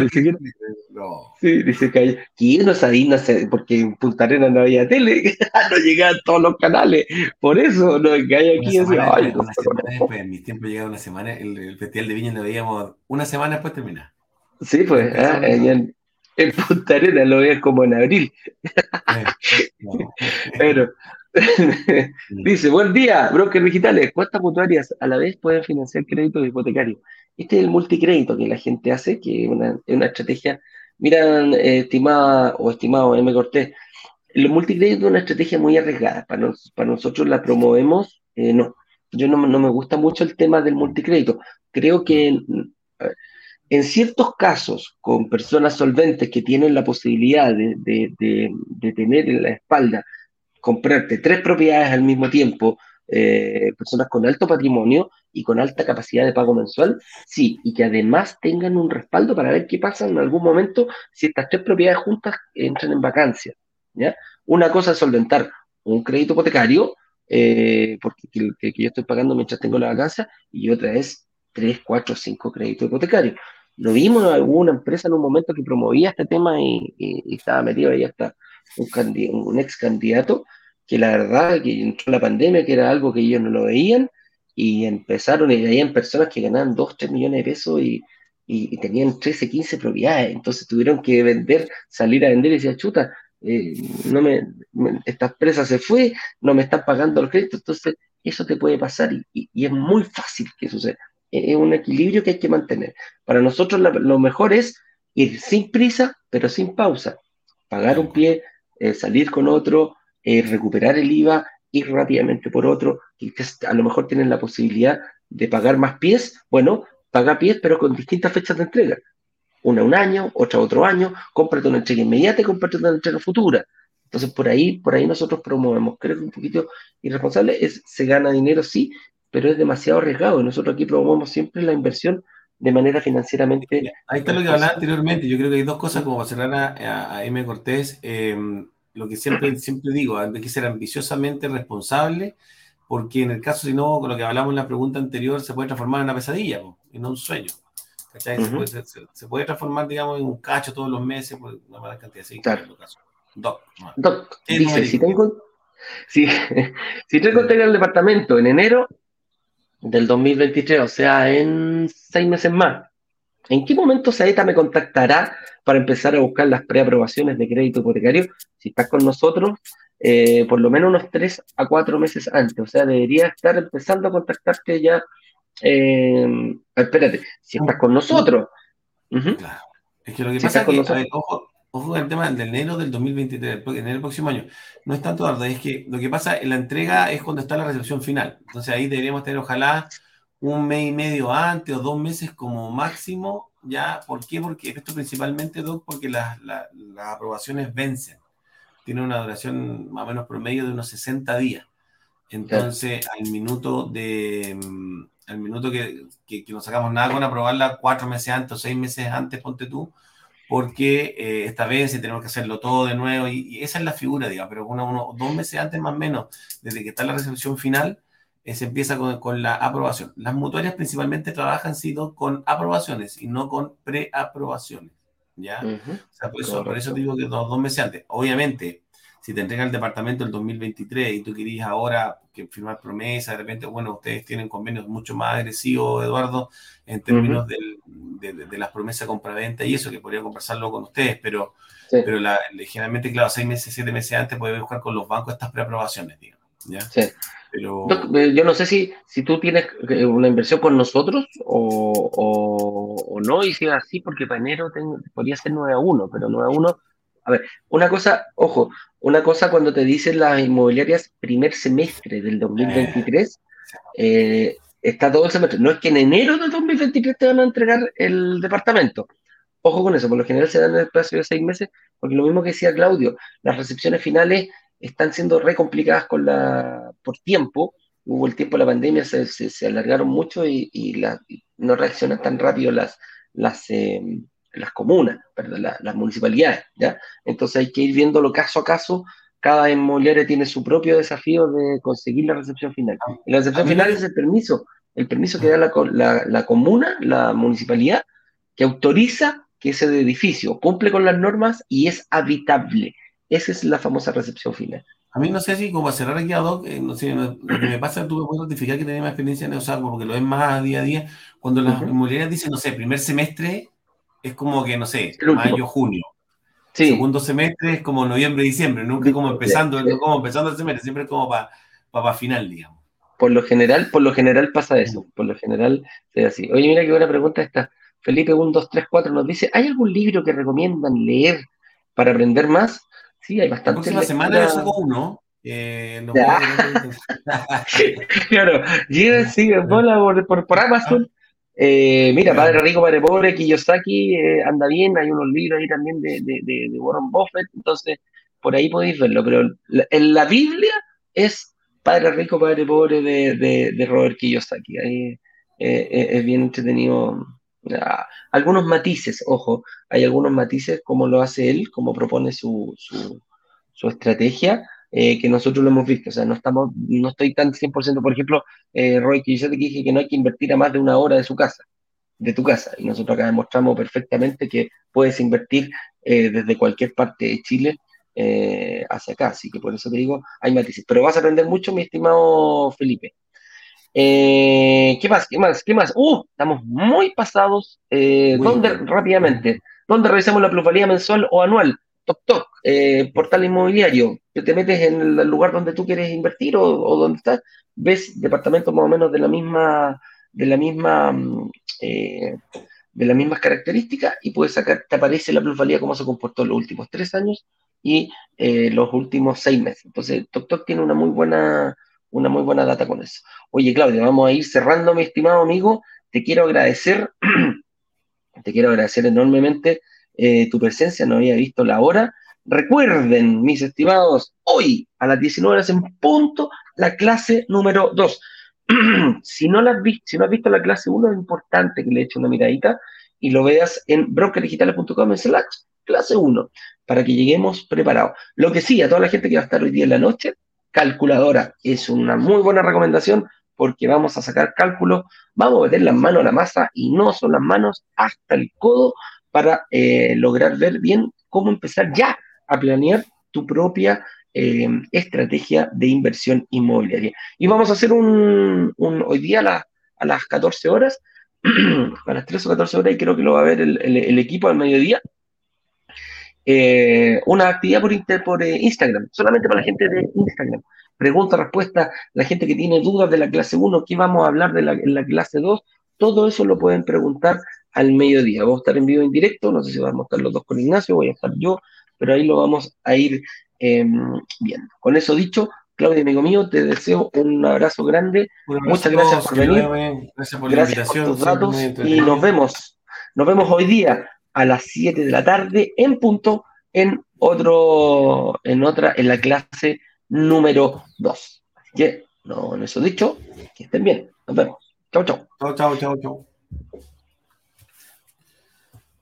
[SPEAKER 1] Sí, dice que ¿quién no sabía? No porque en Punta Arena no había tele, (laughs) no llegaban todos los canales. Por eso no que hay aquí.
[SPEAKER 4] en mis tiempos llegaba una semana, el, Festival de Viña lo veíamos una semana después terminar.
[SPEAKER 1] Sí, pues, ah, en, en Punta Arena lo veías como en abril. (laughs) Pero (laughs) dice, buen día, brokers digitales, ¿cuántas mutuarias a la vez pueden financiar créditos hipotecarios? Este es el multicrédito que la gente hace, que es una, estrategia, miran, eh, estimada o estimado M. Cortés, el multicrédito es una estrategia muy arriesgada, para, para nosotros la promovemos, eh, no, yo no, no, me gusta mucho el tema del multicrédito, creo que en ciertos casos, con personas solventes que tienen la posibilidad de, tener en la espalda, comprarte tres propiedades al mismo tiempo, eh, personas con alto patrimonio y con alta capacidad de pago mensual, sí, y que además tengan un respaldo para ver qué pasa en algún momento si estas tres propiedades juntas entran en vacancia. ¿ya? Una cosa es solventar un crédito hipotecario, eh, porque que, yo estoy pagando mientras tengo la vacancia, y otra es tres, cuatro, cinco créditos hipotecarios. Lo vimos en alguna empresa en un momento que promovía este tema y, estaba metido ahí hasta un, un, ex candidato que la verdad que entró la pandemia, que era algo que ellos no lo veían, y empezaron, y veían personas que ganaban 2, 3 millones de pesos y, tenían 13, 15 propiedades, entonces tuvieron que vender, salir a vender y decía, chuta, eh, no me, esta empresa se fue, no me están pagando los créditos, entonces eso te puede pasar y, y es muy fácil que suceda es un equilibrio que hay que mantener. Para nosotros lo mejor es ir sin prisa, pero sin pausa. Pagar un pie, eh, salir con otro, eh, recuperar el IVA, ir rápidamente por otro, y a lo mejor tienen la posibilidad de pagar más pies, bueno, paga pies, pero con distintas fechas de entrega. Una un año, otra otro año, cómprate una entrega inmediata y cómprate una entrega futura. Entonces, por ahí, por ahí nosotros promovemos. Creo que un poquito irresponsable es, se gana dinero, sí, pero es demasiado arriesgado. Y nosotros aquí promovemos siempre la inversión de manera financieramente.
[SPEAKER 4] Ahí está lo que hablaba anteriormente. Yo creo que hay dos cosas como para cerrar a, a, M. Cortés. Em, lo que siempre, (clears throat) siempre digo, hay que ser ambiciosamente responsable, porque en el caso, si no, con lo que hablamos en la pregunta anterior, se puede transformar en una pesadilla no un sueño. Se, puede, transformar, digamos, en un cacho todos los meses por una mala cantidad. Sí, claro.
[SPEAKER 1] Doc, Doc dice, si tengo, si, (laughs) si tengo que el departamento en enero, del 2023, o sea, en seis meses más. ¿En qué momento Saeta me contactará para empezar a buscar las preaprobaciones de crédito hipotecario? Si estás con nosotros, eh, por lo menos unos tres a cuatro meses antes. O sea, debería estar empezando a contactarte ya. Eh, espérate, si estás con nosotros.
[SPEAKER 4] Claro. Es que lo que pasa es que, ojo, ojo el tema del enero del 2023, en el próximo año, no es tanto tarde, es que lo que pasa en la entrega es cuando está la recepción final. Entonces ahí deberíamos tener ojalá un mes y medio antes o dos meses como máximo. ¿Ya? ¿Por qué? Porque esto principalmente, Doc, porque las, las, aprobaciones vencen. Tiene una duración más o menos promedio de unos 60 días. Entonces, al minuto de al minuto que, que, que, no sacamos nada con aprobarla cuatro meses antes o seis meses antes, ponte tú, porque eh, esta vez tenemos que hacerlo todo de nuevo y, esa es la figura, digamos, pero uno, uno, dos meses antes más o menos, desde que está la recepción final, eh, se empieza con, con, la aprobación. Las mutuarias principalmente trabajan sido con aprobaciones y no con preaprobaciones, ¿ya? O sea, por eso, por eso digo que dos, dos meses antes. Obviamente, si te entrega el departamento el 2023 y tú querías ahora que firmar promesa, de repente, bueno, ustedes tienen convenios mucho más agresivos, Eduardo, en términos de, de, las promesas de compraventa y eso, que podría conversarlo con ustedes, pero, pero la, generalmente, claro, seis meses, siete meses antes puede buscar con los bancos estas preaprobaciones, digamos. ¿ya?
[SPEAKER 1] Sí. Pero... Eh, yo no sé si, si tú tienes eh, una inversión con nosotros o, o, no, y si es así, porque para enero tengo, podría ser 9 a 1, pero 9 a 1 a ver, una cosa, ojo, una cosa cuando te dicen las inmobiliarias primer semestre del 2023, eh, está todo el semestre. No es que en enero del 2023 te van a entregar el departamento. Ojo con eso, por lo general se dan en el plazo de seis meses, porque lo mismo que decía Claudio, las recepciones finales están siendo re complicadas con la, por tiempo. Hubo el tiempo de la pandemia, se, se, alargaron mucho y, y, no reaccionan tan rápido las, las, eh, las comunas, perdón, las municipalidades, ¿ya? Entonces hay que ir viéndolo caso a caso. Cada inmobiliaria tiene su propio desafío de conseguir la recepción final. Y la recepción final es el permiso, el permiso que da la, la, la comuna, la municipalidad, que autoriza que ese edificio cumple con las normas y es habitable. Esa es la famosa recepción final.
[SPEAKER 4] A mí no sé si como a cerrar aquí a Doc, eh, no sé, lo que me pasa, tuve que notificar que tenía más experiencia en usarlo porque lo ves más día a día. Cuando las inmobiliarias dicen, no sé, primer semestre es como que, no sé, mayo, junio. Segundo semestre es como noviembre, diciembre, nunca como empezando, no como empezando el semestre, siempre como para pa, final, digamos.
[SPEAKER 1] Por lo general, por lo general pasa eso, por lo general es así. Oye, mira qué buena pregunta esta. Felipe 1234 nos dice, ¿hay algún libro que recomiendan leer para aprender más? Sí, hay bastante.
[SPEAKER 4] La semana yo saco uno. Eh, (laughs)
[SPEAKER 1] claro, (laughs) sigue, por, por, por Amazon. Eh, mira, Padre Rico, Padre Pobre, Kiyosaki eh, anda bien, hay unos libros ahí también de, de, Warren Buffett, entonces por ahí podéis verlo, pero en la Biblia es Padre Rico, Padre Pobre de, Robert Kiyosaki, ahí eh, es bien entretenido. Ah, algunos matices, ojo, hay algunos matices como lo hace él, como propone su, su, su estrategia, eh, que nosotros lo hemos visto. O sea, no, estamos, no estoy tan 100%, por ejemplo, eh, Roy, que yo te dije que no hay que invertir a más de una hora de su casa, de tu casa. Y nosotros acá demostramos perfectamente que puedes invertir eh, desde cualquier parte de Chile eh, hacia acá. Así que por eso te digo, hay matices. Pero vas a aprender mucho, mi estimado Felipe. ¿Qué más? ¿Qué más? ¿Qué más? ¡Uh! Estamos muy pasados. ¿Dónde, rápidamente, dónde revisamos la plusvalía mensual o anual? Toc eh, portal inmobiliario, te metes en el lugar donde tú quieres invertir o, donde estás, ves departamentos más o menos de la misma, de la misma, mm, eh, de las mismas características y puedes sacar, te aparece la plusvalía cómo se comportó en los últimos tres años y eh, los últimos seis meses. Entonces, TokTok tiene una muy buena, una muy buena data con eso. Oye, Claudio, vamos a ir cerrando, mi estimado amigo. Te quiero agradecer, (clears throat) te quiero agradecer enormemente eh, tu presencia, no había visto la hora. Recuerden, mis estimados, hoy a las 19 horas en punto, la clase número 2. (clears throat) si, no has visto, si no has visto la clase 1, es importante que le eches una miradita y lo veas en brokerdigitales.com slash clase 1 para que lleguemos preparados. Lo que sí, a toda la gente que va a estar hoy día en la noche, calculadora es una muy buena recomendación porque vamos a sacar cálculos, vamos a meter las manos a la masa y no son las manos hasta el codo para eh, lograr ver bien cómo empezar ya a planear tu propia eh, estrategia de inversión inmobiliaria. Y vamos a hacer un, hoy día a, las 14 horas, a las 3 (clears throat) o 14 horas, y creo que lo va a ver el, equipo al mediodía, eh, una actividad por, por Instagram, solamente para la gente de Instagram pregunta, respuesta, la gente que tiene dudas de la clase 1, ¿qué vamos a hablar de la, en la clase 2? Todo eso lo pueden preguntar al mediodía. Vamos a estar en vivo en directo, no sé si vamos a estar los dos con Ignacio, voy a estar yo, pero ahí lo vamos a ir em, viendo. Con eso dicho, Claudia, amigo mío, te deseo un abrazo grande. Muchas gracias por venir. Gracias por la invitación. tus datos y nos vemos. Nos vemos hoy día a las 7 de la tarde en punto en otro en otra en la clase número 2. Así que, no, en eso dicho, que estén bien. Nos vemos. Chau, chau.
[SPEAKER 4] Chau, chau, chau, chau.